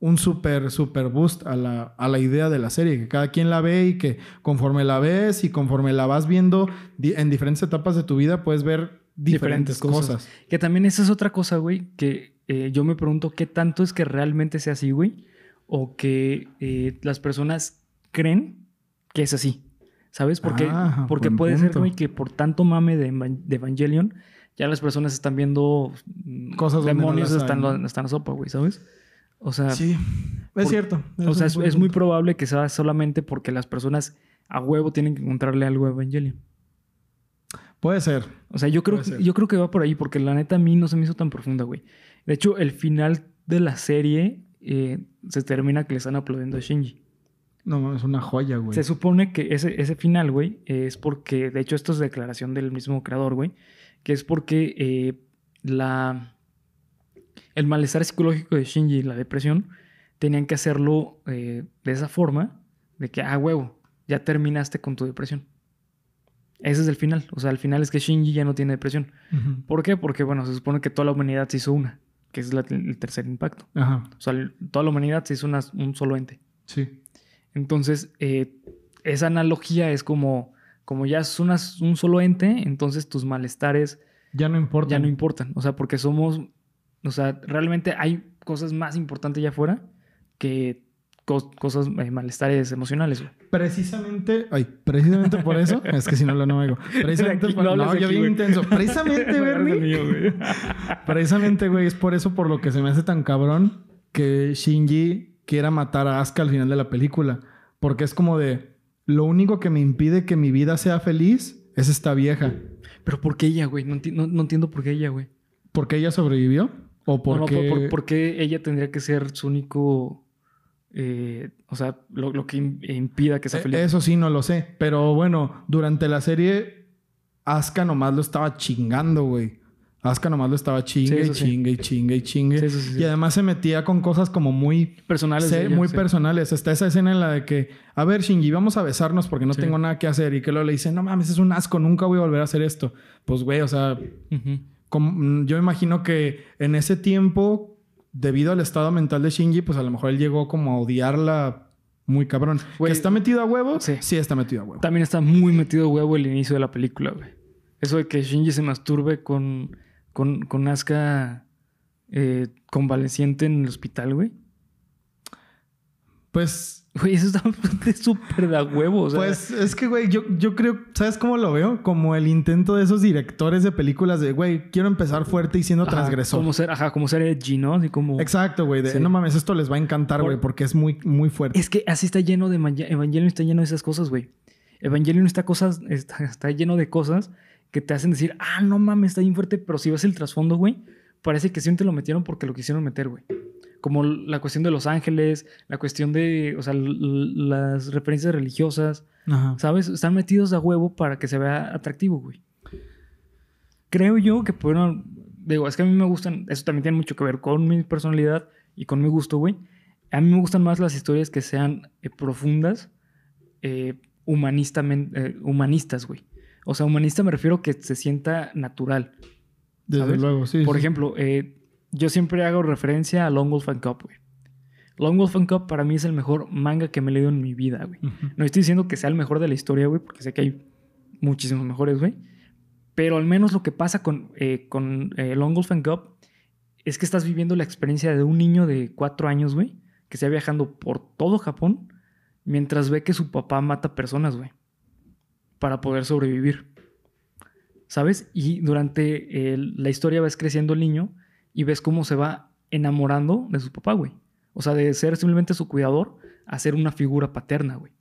un super, super boost a la, a la idea de la serie, que cada quien la ve y que conforme la ves y conforme la vas viendo di- en diferentes etapas de tu vida, puedes ver diferentes, Diferentes cosas. cosas. Que también esa es otra cosa, güey, que eh, yo me pregunto qué tanto es que realmente sea así, güey, o que eh, las personas creen que es así, ¿sabes? Porque, Ah, porque puede ser, güey, que por tanto mame de, de Evangelion, ya las personas están viendo mm, Cosas no demonios las están, en la sopa, güey, ¿sabes? O sea, Sí, por- es cierto. o sea es, es muy probable que sea solamente porque las personas a huevo tienen que encontrarle algo a Evangelion. Puede ser. O sea, yo creo, yo creo que va por ahí, porque la neta a mí no se me hizo tan profunda, güey. De hecho, el final de la serie eh, se termina que le están aplaudiendo a Shinji. No, es una joya, güey. Se supone que ese, ese final, güey, es porque, de hecho, esto es declaración del mismo creador, güey, que es porque eh, la, el malestar psicológico de Shinji y la depresión tenían que hacerlo eh, de esa forma, de que, ah, huevo, ya terminaste con tu depresión. Ese es el final. O sea, el final es que Shinji ya no tiene depresión. ¿Por qué? Porque, bueno, se supone que toda la humanidad se hizo una, que es la- el tercer impacto. Ajá, O sea, el- toda la humanidad se hizo una- un solo ente. sí. Entonces, eh, esa analogía es como, como ya es una- un solo ente, entonces tus malestares Ya no importa. ya no importan. O sea, porque somos, o sea, realmente hay cosas más importantes allá afuera que cos- cosas, eh, malestares emocionales. güey. Precisamente, ay, precisamente por eso, es que si no lo no oigo. Precisamente Aquí, por, no no, yo bien intenso. Precisamente, Bernie. Precisamente, güey, es por eso por lo que se me hace tan cabrón que Shinji quiera matar a Asuka al final de la película. Porque es como de, lo único que me impide que mi vida sea feliz es esta vieja. Pero ¿por qué ella, güey? No, enti- no- no entiendo por qué ella, güey. ¿Por qué ella sobrevivió? ¿O por no, qué...? por, por- por qué ella tendría que ser su único. eh, o sea, lo, lo que im- impida que sea Eh, feliz. Eso sí, no lo sé. Pero bueno, durante la serie, Asuka nomás lo estaba chingando, güey. Asuka nomás lo estaba chingue Sí, y eso sí. chingue y chingue y chingue. Sí, eso sí, sí. Y además se metía con cosas como muy, Personales. ella, muy personales. Está esa escena en la de que, a ver, Shinji, vamos a besarnos porque no tengo nada que hacer. Y que luego le dice, no mames, es un asco, nunca voy a volver a hacer esto. Pues, güey, o sea, Ujú. como- mm, yo imagino que en ese tiempo, debido al estado mental de Shinji, pues a lo mejor él llegó como a odiarla muy cabrón. Güey, ¿Que está metido a huevo? sí. Sí, está metido a huevo. También está muy metido de huevo el inicio de la película, güey. Eso de que Shinji se masturbe con, con, con Asuka eh, convaleciente en el hospital, güey. Pues, Güey, eso está súper de huevo. O sea, pues es que, güey, yo, yo creo, ¿sabes cómo lo veo? Como el intento de esos directores de películas de, güey, quiero empezar fuerte y siendo ajá, transgresor. Como ser, ajá, como ser edgy, ¿no? Así como... Exacto, güey. de, Sí. No mames, esto les va a encantar, Por- güey, porque es muy, muy fuerte. Es que así está lleno de... Evangel- Evangelion está lleno de esas cosas, güey. Evangelion está, cosas, está, está lleno de cosas que te hacen decir, ah, no mames, está bien fuerte, pero si ves el trasfondo, güey, parece que sí te lo metieron porque lo quisieron meter, güey. Como la cuestión de los ángeles, la cuestión de, o sea, las referencias religiosas, Ajá. ¿sabes? Están metidos a huevo para que se vea atractivo, güey. Creo yo que, bueno, digo, es que a mí me gustan, eso también tiene mucho que ver con mi personalidad y con mi gusto, güey. A mí me gustan más las historias que sean eh, profundas, eh, humanistamente, eh, humanistas, güey. O sea, humanista me refiero que se sienta natural. Desde ¿sabes? luego, sí. Por sí. ejemplo, eh, yo siempre hago referencia a Long Wolf and Cup, güey. Long Wolf and Cup para mí es el mejor manga que me he leído en mi vida, güey. No estoy diciendo que sea el mejor de la historia, güey, porque sé que hay muchísimos mejores, güey. Pero al menos lo que pasa con, eh, con eh, Long Wolf and Cup es que estás viviendo la experiencia de un niño de cuatro años, güey, que está viajando por todo Japón mientras ve que su papá mata personas, güey, para poder sobrevivir. ¿Sabes? Y durante el- la historia ves creciendo el niño y ves cómo se va enamorando de su papá, güey. O sea, de ser simplemente su cuidador a ser una figura paterna, güey.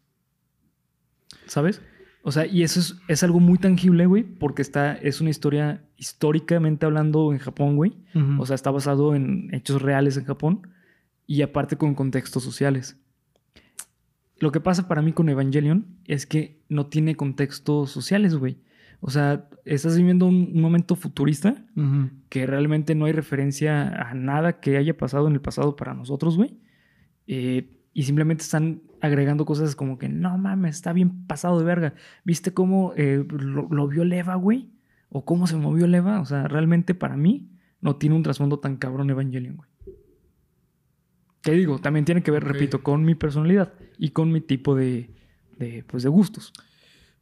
¿Sabes? O sea, y eso es, es algo muy tangible, güey, porque está, es una historia históricamente hablando en Japón, güey. O sea, está basado en hechos reales en Japón y aparte con contextos sociales. Lo que pasa para mí con Evangelion es que no tiene contextos sociales, güey. O sea, estás viviendo un, un momento futurista que realmente no hay referencia a nada que haya pasado en el pasado para nosotros, güey. Eh, y simplemente están agregando cosas como que, no mames, está bien pasado de verga. ¿Viste cómo eh, lo, lo vio Leva, güey? ¿O cómo se movió Leva? O sea, realmente para mí no tiene un trasfondo tan cabrón Evangelion, güey. Te digo, también tiene que ver, repito, con mi personalidad y con mi tipo de, de, pues, de gustos.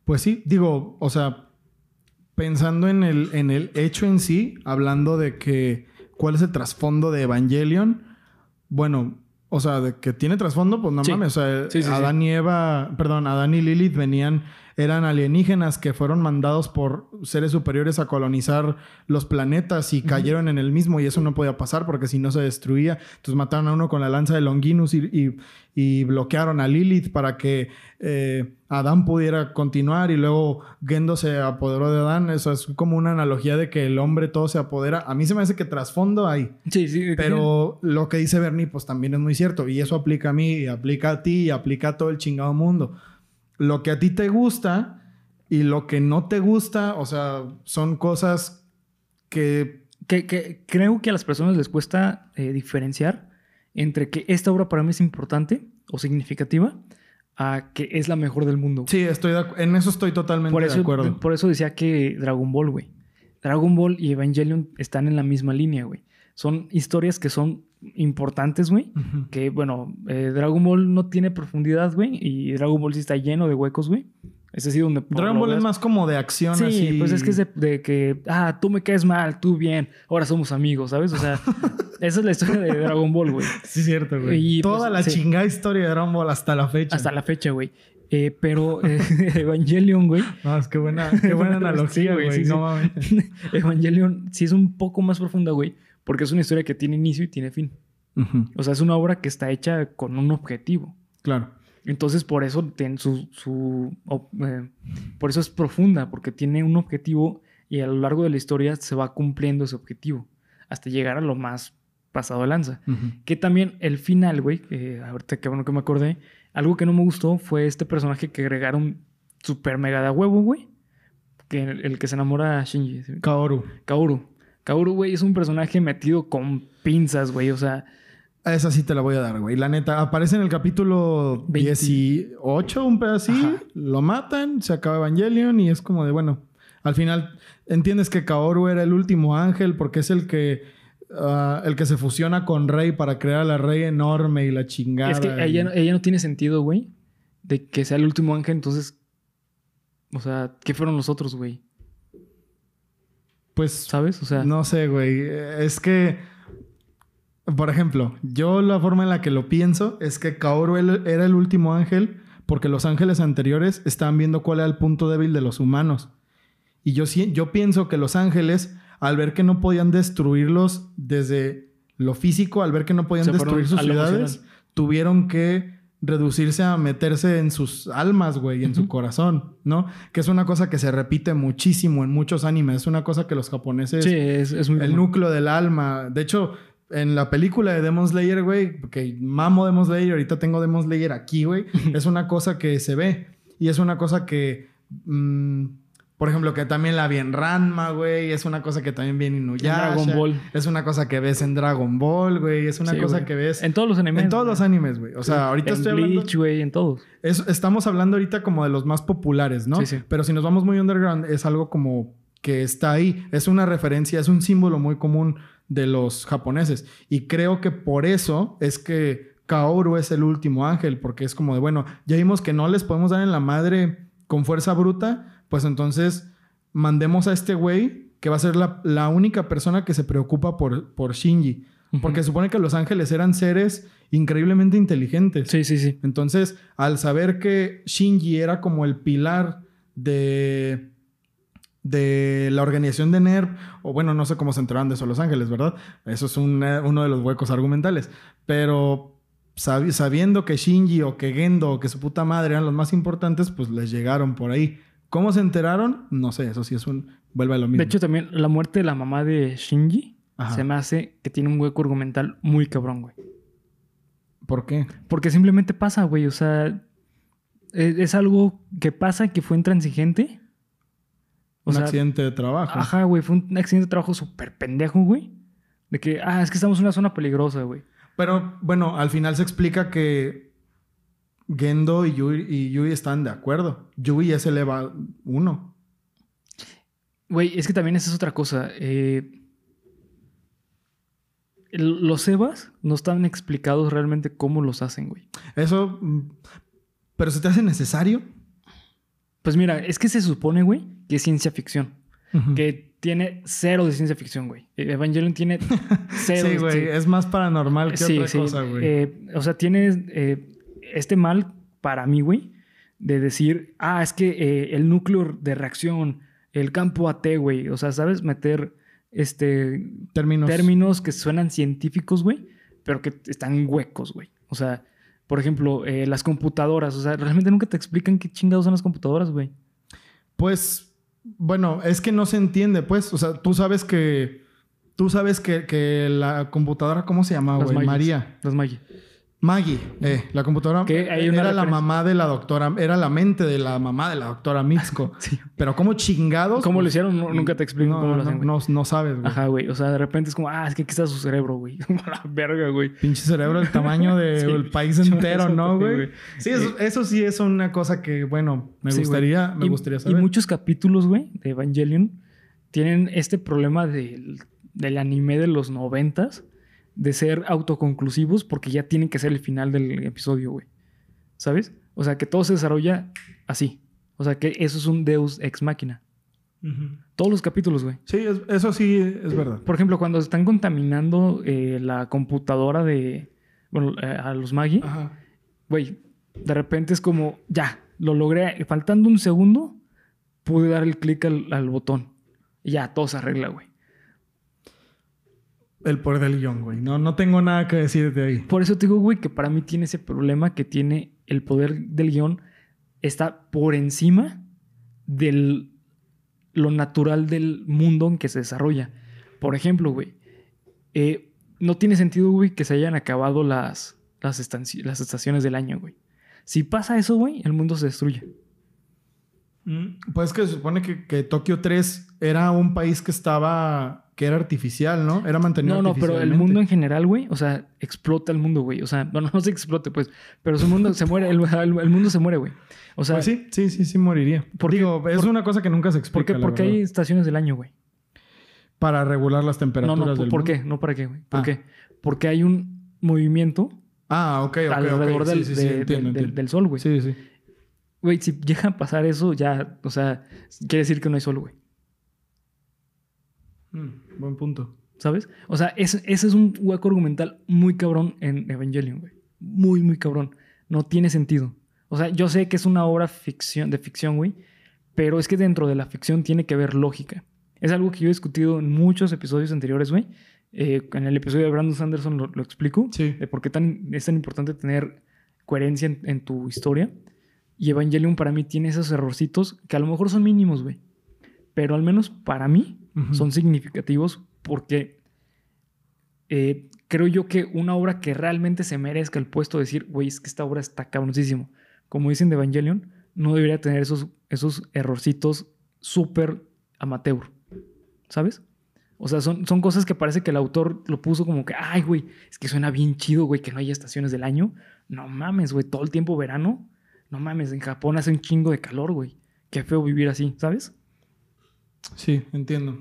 Pues sí, digo, o sea, pensando en el, en el hecho en sí, hablando de que cuál es el trasfondo de Evangelion, bueno, o sea, de que tiene trasfondo, pues no Sí. mames, o sea, sí, sí. Adán y Eva, perdón, Adán y Lilith venían, eran alienígenas que fueron mandados por seres superiores a colonizar los planetas y cayeron en el mismo y eso no podía pasar porque si no se destruía. Entonces mataron a uno con la lanza de Longinus y, y- y bloquearon a Lilith para que eh, Adán pudiera continuar y luego Gendo se apoderó de Adán. Eso es como una analogía de que el hombre todo se apodera. A mí se me hace que trasfondo hay. Sí, sí. Pero lo que dice Bernie, pues también es muy cierto. Y eso aplica a mí, y aplica a ti, y aplica a todo el chingado mundo. Lo que a ti te gusta y lo que no te gusta, o sea, son cosas que... que, que creo que a las personas les cuesta eh, diferenciar entre que esta obra para mí es importante o significativa a que es la mejor del mundo. Sí, estoy de en eso estoy totalmente por eso, de acuerdo. Por eso decía que Dragon Ball, güey. Dragon Ball y Evangelion están en la misma línea, güey. Son historias que son importantes, güey. Que, bueno, eh, Dragon Ball no tiene profundidad, güey. Y Dragon Ball sí está lleno de huecos, güey. Es así donde... Dragon Ball es más como de acción Sí, así. pues es que es de, de que, ah, tú me caes mal, tú bien, ahora somos amigos, ¿sabes? O sea, esa es la historia de Dragon Ball, güey. Sí, cierto, güey. Y, Toda pues, la sí. chingada historia de Dragon Ball hasta la fecha. Hasta la fecha, güey. Eh, pero eh, Evangelion, güey. No, es que buena, qué buena analogía, güey, sí, no sí. mames. Evangelion sí es un poco más profunda, güey. Porque es una historia que tiene inicio y tiene fin. O sea, es una obra que está hecha con un objetivo. Claro. Entonces, por eso su, su eh, por eso es profunda, porque tiene un objetivo y a lo largo de la historia se va cumpliendo ese objetivo. hasta llegar a lo más pasado de lanza. Que también el final, güey, ahorita que bueno que me acordé, algo que no me gustó fue este personaje que agregaron super mega de huevo, güey. Que el, el que se enamora a Shinji. ¿sí? Kaoru. Kaoru. Kaoru, güey, es un personaje metido con pinzas, güey. O sea, Esa sí te la voy a dar, güey. La neta, aparece en el capítulo 20. 18, un. Ajá. Lo matan, se acaba Evangelion y es como de, bueno, al final entiendes que Kaoru era el último ángel porque es el que, ah, el que se fusiona con Rey para crear a la Rey enorme y la chingada. es que y- ella, no- ella no tiene sentido, güey, de que sea el último ángel. Entonces, o sea, ¿qué fueron los otros, güey? Pues ¿Sabes? O sea, No sé, güey. Es que, por ejemplo, yo la forma en la que lo pienso es que Kaoru era el último ángel porque los ángeles anteriores estaban viendo cuál era el punto débil de los humanos. Y yo, sí- yo pienso que los ángeles, al ver que no podían destruirlos desde lo físico, al ver que no podían destruir sus ciudades, emocional. tuvieron que reducirse a meterse en sus almas, güey, en su corazón, ¿no? Que es una cosa que se repite muchísimo en muchos animes. Es una cosa que los japoneses sí, es, es muy el común. núcleo del alma. De hecho, en la película de Demon Slayer, güey, que mamo Demon Slayer, ahorita tengo Demon Slayer aquí, güey, es una cosa que se ve. Y es una cosa que, mm, por ejemplo, que también la vi en Ranma, güey. Es una cosa que también vi en Inuyasha. Dragon Ball. Es una cosa que ves en Dragon Ball, güey. Es una Sí, cosa güey. que ves En todos los animes. en todos güey. los animes, güey. O sea, ahorita en estoy hablando... Bleach, güey, en todos. Es- estamos hablando ahorita como de los más populares, ¿no? Sí, sí. Pero si nos vamos muy underground, es algo como que está ahí. Es una referencia, es un símbolo muy común de los japoneses. Y creo que por eso es que Kaoru es el último ángel, porque es como de, bueno, ya vimos que no les podemos dar en la madre con fuerza bruta, pues entonces mandemos a este güey que va a ser la, la única persona que se preocupa por, por Shinji. Porque supone que los ángeles eran seres increíblemente inteligentes. Sí, sí, sí. Entonces, al saber que Shinji era como el pilar de, de la organización de NERV, o bueno, no sé cómo se enteraron de eso Los Ángeles, ¿verdad? Eso es un, uno de los huecos argumentales. Pero sabi- sabiendo que Shinji o que Gendo o que su puta madre eran los más importantes, pues les llegaron por ahí. ¿Cómo se enteraron? No sé, eso sí es un... Vuelve a lo mismo. De hecho, también la muerte de la mamá de Shinji Ajá. se me hace que tiene un hueco argumental muy cabrón, güey. ¿Por qué? Porque simplemente pasa, güey. O sea, es, es algo que pasa que fue intransigente. O un sea, accidente de trabajo. Ajá, güey. Fue un accidente de trabajo súper pendejo, güey. De que, ah, es que estamos en una zona peligrosa, güey. Pero bueno, al final se explica que Gendo y Yui, y Yui están de acuerdo. Yui es el EVA 1. Güey, es que también esa es otra cosa. Eh, los Evas no están explicados realmente cómo los hacen, güey. Eso. mm, Pero se te hace necesario. Pues mira, es que se supone, güey, que es ciencia ficción. Que tiene cero de ciencia ficción, güey. Evangelion tiene cero. Sí, güey. Es más paranormal que Sí, otra sí. cosa, güey. Eh, o sea, tiene eh, este mal para mí, güey, de decir, ah, es que eh, el núcleo de reacción, el campo AT, güey. O sea, ¿sabes? Meter este términos. términos que suenan científicos, güey, pero que están huecos, güey. O sea, por ejemplo, eh, las computadoras. O sea, realmente nunca te explican qué chingados son las computadoras, güey. Pues. Bueno, es que no se entiende, pues. O sea, tú sabes que. Tú sabes que, que la computadora, ¿cómo se llama, güey? María. Las Maggie. Maggie, eh, la computadora Que era la mamá de la doctora, era la mente de la mamá de la doctora Mitsuko. Sí. Pero ¿cómo chingados? ¿Cómo lo Pues, hicieron? No- nunca te explico no, cómo lo hacen, no, no sabes, güey. Ajá, güey. O sea, de repente es como, ah, es que aquí está su cerebro, güey. la verga, güey. Pinche cerebro del tamaño del Sí. país entero, ¿no, güey. Sí, eso, eso sí es una cosa que, bueno, me Sí, güey. gustaría, me Y- gustaría Y saber. muchos capítulos, güey, de Evangelion tienen este problema del, del anime de los noventas de ser autoconclusivos porque ya tienen que ser el final del episodio, güey. ¿Sabes? O sea, que todo se desarrolla así. O sea, que eso es un Deus ex máquina. Todos los capítulos, güey. Sí, es- eso sí es verdad. Por ejemplo, cuando están contaminando eh, la computadora de. Bueno, eh, a los Maggie, güey, de repente es como, ya, lo logré. Faltando un segundo, pude dar el clic al, al botón. Y ya, todo se arregla, güey. El poder del guion, güey. No, no tengo nada que decir de ahí. Por eso te digo, güey, que para mí tiene ese problema que tiene el poder del guion. Está por encima de lo natural del mundo en que se desarrolla. Por ejemplo, güey, eh, no tiene sentido, güey, que se hayan acabado las, las, las estaciones del año, güey. Si pasa eso, güey, el mundo se destruye. Mm, Pues que se supone que, que Tokio 3 era un país que estaba. Que era artificial, ¿no? Era mantenido No, no, pero el mundo en general, güey, o sea, explota el mundo, güey. O sea, no, no se explote, pues, pero su mundo se muere, el, el- el mundo se muere, güey. O sea, Pues sí, sí, sí, sí moriría. ¿Por qué? Digo, es Por- una cosa que nunca se ¿por explica. qué? la Porque hay estaciones del año, güey. Para regular las No, temperaturas no, del ¿por, por mundo. qué? No para qué, güey. ¿Por Ah. qué? Porque hay un movimiento Ah, ok, ok. alrededor ok. del, Sí, sí, sí, de- entiendo, del- del- entiendo. del sol, güey. Sí, sí. Güey, si llega a pasar eso, ya, o sea, quiere decir que no hay sol, güey. Mm, buen punto. ¿Sabes? O sea, ese, ese es un hueco argumental muy cabrón en Evangelion, güey. Muy, muy cabrón. No tiene sentido. O sea, yo sé que es una obra ficción, de ficción, güey. Pero es que dentro de la ficción tiene que haber lógica. Es algo que yo he discutido en muchos episodios anteriores, güey. Eh, en el episodio de Brandon Sanderson lo, lo explico. Sí. De por qué tan, es tan importante tener coherencia en, en tu historia. Y Evangelion para mí tiene esos errorcitos que a lo mejor son mínimos, güey. Pero al menos para mí Son significativos porque eh, creo yo que una obra que realmente se merezca el puesto de decir, güey, es que esta obra está cabroncísimo. Como dicen de Evangelion, no debería tener esos, esos errorcitos súper amateur. ¿Sabes? O sea, son, son cosas que parece que el autor lo puso como que, ay, güey, es que suena bien chido, güey, que no haya estaciones del año. No mames, güey, todo el tiempo verano. No mames, en Japón hace un chingo de calor, güey. Qué feo vivir así, ¿sabes? Sí, entiendo.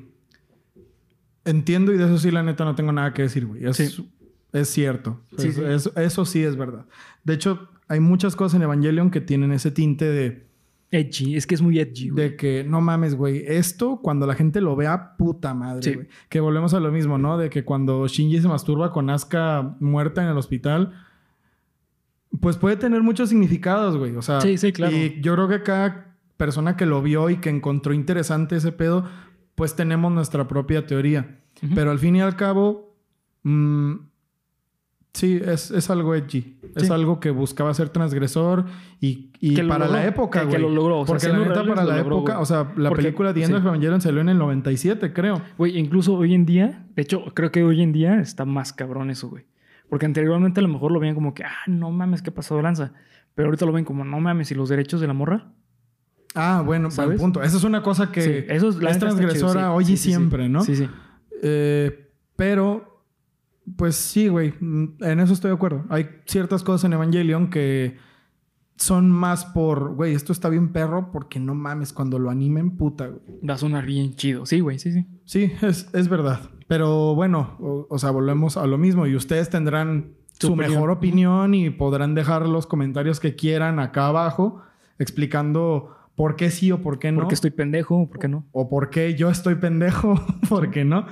Entiendo y de eso sí, la neta, no tengo nada que decir, güey. Es, Sí. es cierto. Sí, Es- sí. es- eso sí es verdad. De hecho, hay muchas cosas en Evangelion que tienen ese tinte de, Edgy, es que es muy edgy, güey. de que no mames, güey. Esto, cuando la gente lo vea, puta madre, Sí. güey. Que volvemos a lo mismo, ¿no? De que cuando Shinji se masturba con Asuka muerta en el hospital, pues puede tener muchos significados, güey. O sea, Sí, sí, claro. Y yo creo que cada persona que lo vio y que encontró interesante ese pedo, pues tenemos nuestra propia teoría. Pero al fin y al cabo, mm, sí, es, es algo edgy. Es Sí. algo que buscaba ser transgresor y, y para la época, güey. que lo logró, o sea, Porque la neta, para la logró, época, o sea, la Porque- película The End sí. of Evangelion salió en el 97, creo. Güey, incluso hoy en día, de hecho, creo que hoy en día está más cabrón eso, güey. Porque anteriormente a lo mejor lo veían como que, ah, no mames, qué pasó de lanza. Pero ahorita lo ven como, no mames, ¿y los derechos de la morra? Ah, bueno, buen punto. Esa es una cosa que Sí, eso es, la es transgresora chido, sí. hoy y siempre, ¿no? Sí, sí. Eh, pero, pues sí, güey. En eso estoy de acuerdo. Hay ciertas cosas en Evangelion que son más por, güey, esto está bien perro porque no mames, cuando lo animen, puta, güey. Va a sonar bien chido. Sí, güey, sí, sí. Sí, es, es verdad. Pero bueno, o, o sea, volvemos a lo mismo y ustedes tendrán Su mejor opinión y podrán dejar los comentarios que quieran acá abajo explicando por qué sí o por qué no. Porque estoy pendejo, ¿por qué no? o por qué yo estoy pendejo, por qué no.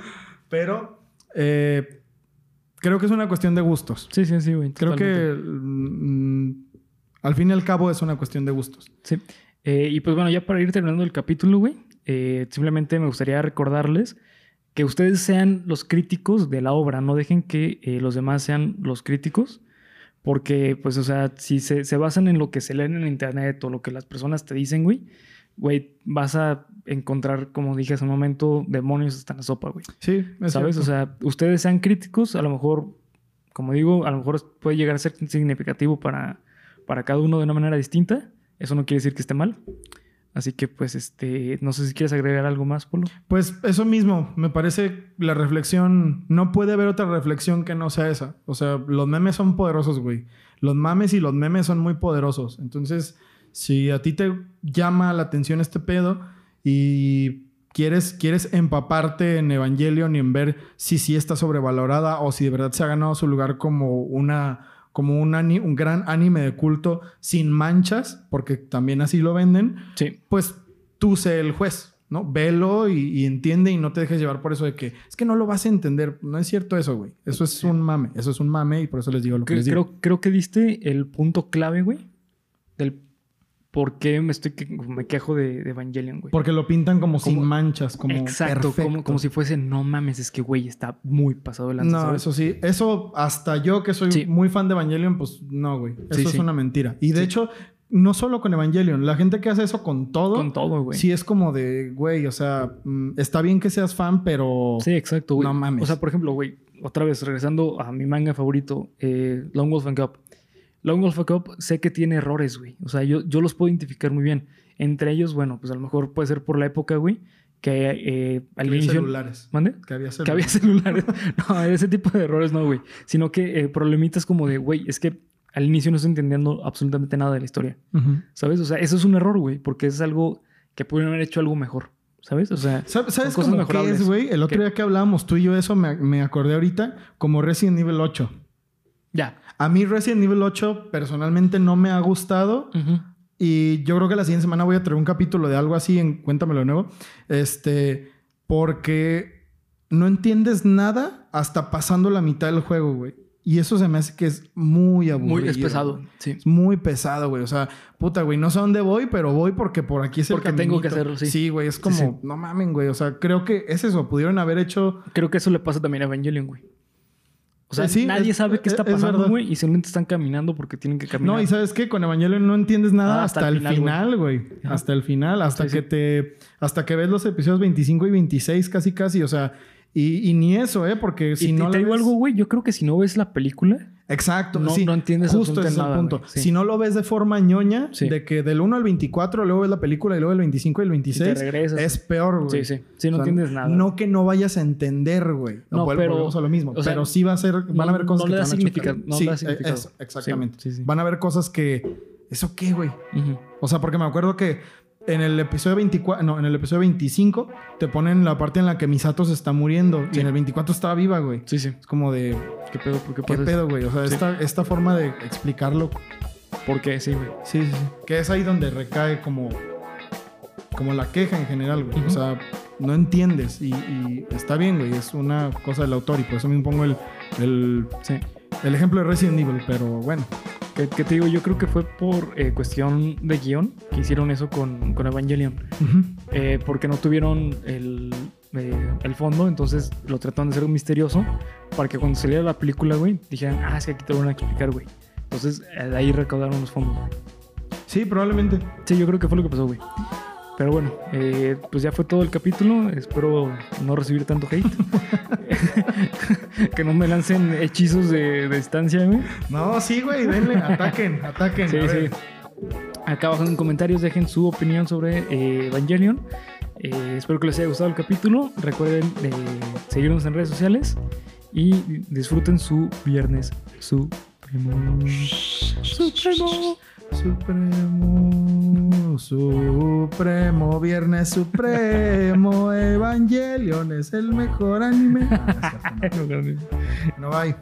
Pero eh, creo que es una cuestión de gustos. Sí, sí, sí, güey. Creo que mm, al fin y al cabo es una cuestión de gustos. Sí. Eh, y pues bueno, ya para ir terminando el capítulo, güey, eh, simplemente me gustaría recordarles que ustedes sean los críticos de la obra, no dejen que eh, los demás sean los críticos, porque pues, o sea, si se, se basan en lo que se leen en internet o lo que las personas te dicen, güey, güey, vas a encontrar, como dije hace un momento, demonios hasta en la sopa, güey. Sí, es ¿Sabes? cierto. O sea, ustedes sean críticos, a lo mejor, como digo, a lo mejor puede llegar a ser significativo para, para cada uno de una manera distinta. Eso no quiere decir que esté mal. Así que, pues, este, no sé si quieres agregar algo más, Polo. Pues eso mismo, me parece la reflexión, no puede haber otra reflexión que no sea esa. O sea, los memes son poderosos, güey. Los mames y los memes son muy poderosos. Entonces, si a ti te llama la atención este pedo y quieres, quieres empaparte en Evangelion y en ver si sí está sobrevalorada o si de verdad se ha ganado su lugar como una como un, ani- un gran anime de culto sin manchas, porque también así lo venden, Sí. pues tú sé el juez, ¿no? Velo y, y entiende y no te dejes llevar por eso de que es que no lo vas a entender. No es cierto eso, güey. Eso es un mame. Eso es un mame y por eso les digo lo que les digo. creo, creo que diste el punto clave, güey, del por qué me, estoy que- me quejo de, de Evangelion, güey. Porque lo pintan como, sin manchas, como Exacto, como, perfecto. como si fuese, no mames, es que, güey, está muy pasado de lanza, No, ¿sabes? eso sí. Eso hasta yo que soy Sí. muy fan de Evangelion, pues no, güey. Eso Sí, es sí. una mentira. Y de hecho, no solo con Evangelion. La gente que hace eso con todo, Con todo, güey. sí es como de, güey, o sea, mm, está bien que seas fan, pero... Sí, exacto, güey. No mames. O sea, por ejemplo, güey, otra vez, regresando a mi manga favorito, eh, Long Wolf and Cup. Long Wolf and Cup sé que tiene errores, güey. O sea, yo, yo los puedo identificar muy bien. Entre ellos, bueno, pues a lo mejor puede ser por la época, güey, que eh, al Que había inicio... celulares. ¿Mande? Que había Que había celulares. celulares. no, ese tipo de errores no, güey. Sino que eh, problemitas como de, güey, es que al inicio no estoy entendiendo absolutamente nada de la historia. Ujú. ¿Sabes? O sea, eso es un error, güey, porque es algo que pudieron haber hecho algo mejor. ¿Sabes? O sea, ¿Sab- ¿Sabes cosas cómo qué es, güey? El otro ¿Qué? día que hablábamos tú y yo eso, me, me acordé ahorita, como Resident Evil 8. Ya. A mí Resident Evil 8 personalmente no me ha gustado. Y yo creo que la siguiente semana voy a traer un capítulo de algo así en Cuéntamelo de nuevo. Este, porque no entiendes nada hasta pasando la mitad del juego, güey. Y eso se me hace que es muy aburrido. Muy es pesado. güey. Sí. Es muy pesado, güey. O sea, puta, güey, no sé a dónde voy, pero voy porque por aquí es el Porque tengo que hacerlo, sí. Sí, güey, es como, sí. no mamen, güey. O sea, creo que es eso. Pudieron haber hecho Creo que eso le pasa también a Evangelion, güey. O sea, Eh, sí, nadie es- sabe qué está es pasando, güey, y simplemente están caminando porque tienen que caminar. No, y sabes qué, con Evangelion no entiendes nada Ah, hasta, el final, güey. Hasta el final, hasta Sí, que sí. te. Hasta que ves los episodios 25 y 26, casi, casi. O sea, y, y ni eso, ¿eh? Porque si y, no y te digo ves- algo, güey, yo creo que si no ves la película, Exacto, no- sí. no entiendes Justo ese es el punto. sí. Si no lo ves de forma ñoña, Sí. de que del 1 al 24, luego ves la película y luego el 25 y el 26, regresas. es peor, güey. sí, sí. Sí, no O sea, entiendes nada. No que no vayas a entender, güey. No, No, pero- a lo mismo. o sea, pero sí va a ser... Van no- a haber cosas no que le da van a significa- chocar. no sí, le da eh, significado. exactamente. Van a haber cosas que... ¿Eso qué, güey? Ujú. O sea, porque me acuerdo que en el episodio 24, no, en el episodio 25 te ponen la parte en la que Misato se está muriendo y en el 24 estaba viva, güey. Sí, sí. Es como de, ¿Qué pedo? ¿Por qué ¿qué pedo, güey? O sea, Sí. esta, esta forma de explicarlo? ¿Por qué? Sí, güey. sí, sí, sí. Que es ahí donde recae como, como la queja en general, güey. O sea, no entiendes y, y está bien, güey. Es una cosa del autor y por eso mismo pongo el, el, Sí. el ejemplo de Resident Evil, pero bueno. Que, que te digo, yo creo que fue por eh, cuestión de guion que hicieron eso con, con Evangelion. Eh, porque no tuvieron el, eh, el fondo, entonces lo trataron de hacer misterioso para que cuando saliera la película, güey, dijeran, ah, que aquí te lo van a explicar, güey. Entonces, de ahí recaudaron los fondos. Sí, probablemente. Sí, yo creo que fue lo que pasó, güey. Pero bueno, eh, pues ya fue todo el capítulo. Espero no recibir tanto hate. que no me lancen hechizos de, de distancia, güey. No, sí, güey, denle, ataquen, ataquen. Sí, sí. Acá abajo en comentarios dejen su opinión sobre eh, Evangelion. Eh, espero que les haya gustado el capítulo. Recuerden eh, seguirnos en redes sociales y disfruten su viernes supremo. Supremo. Supremo, Supremo, Viernes Supremo, Evangelion es el mejor anime. Ah, no no. No, bye.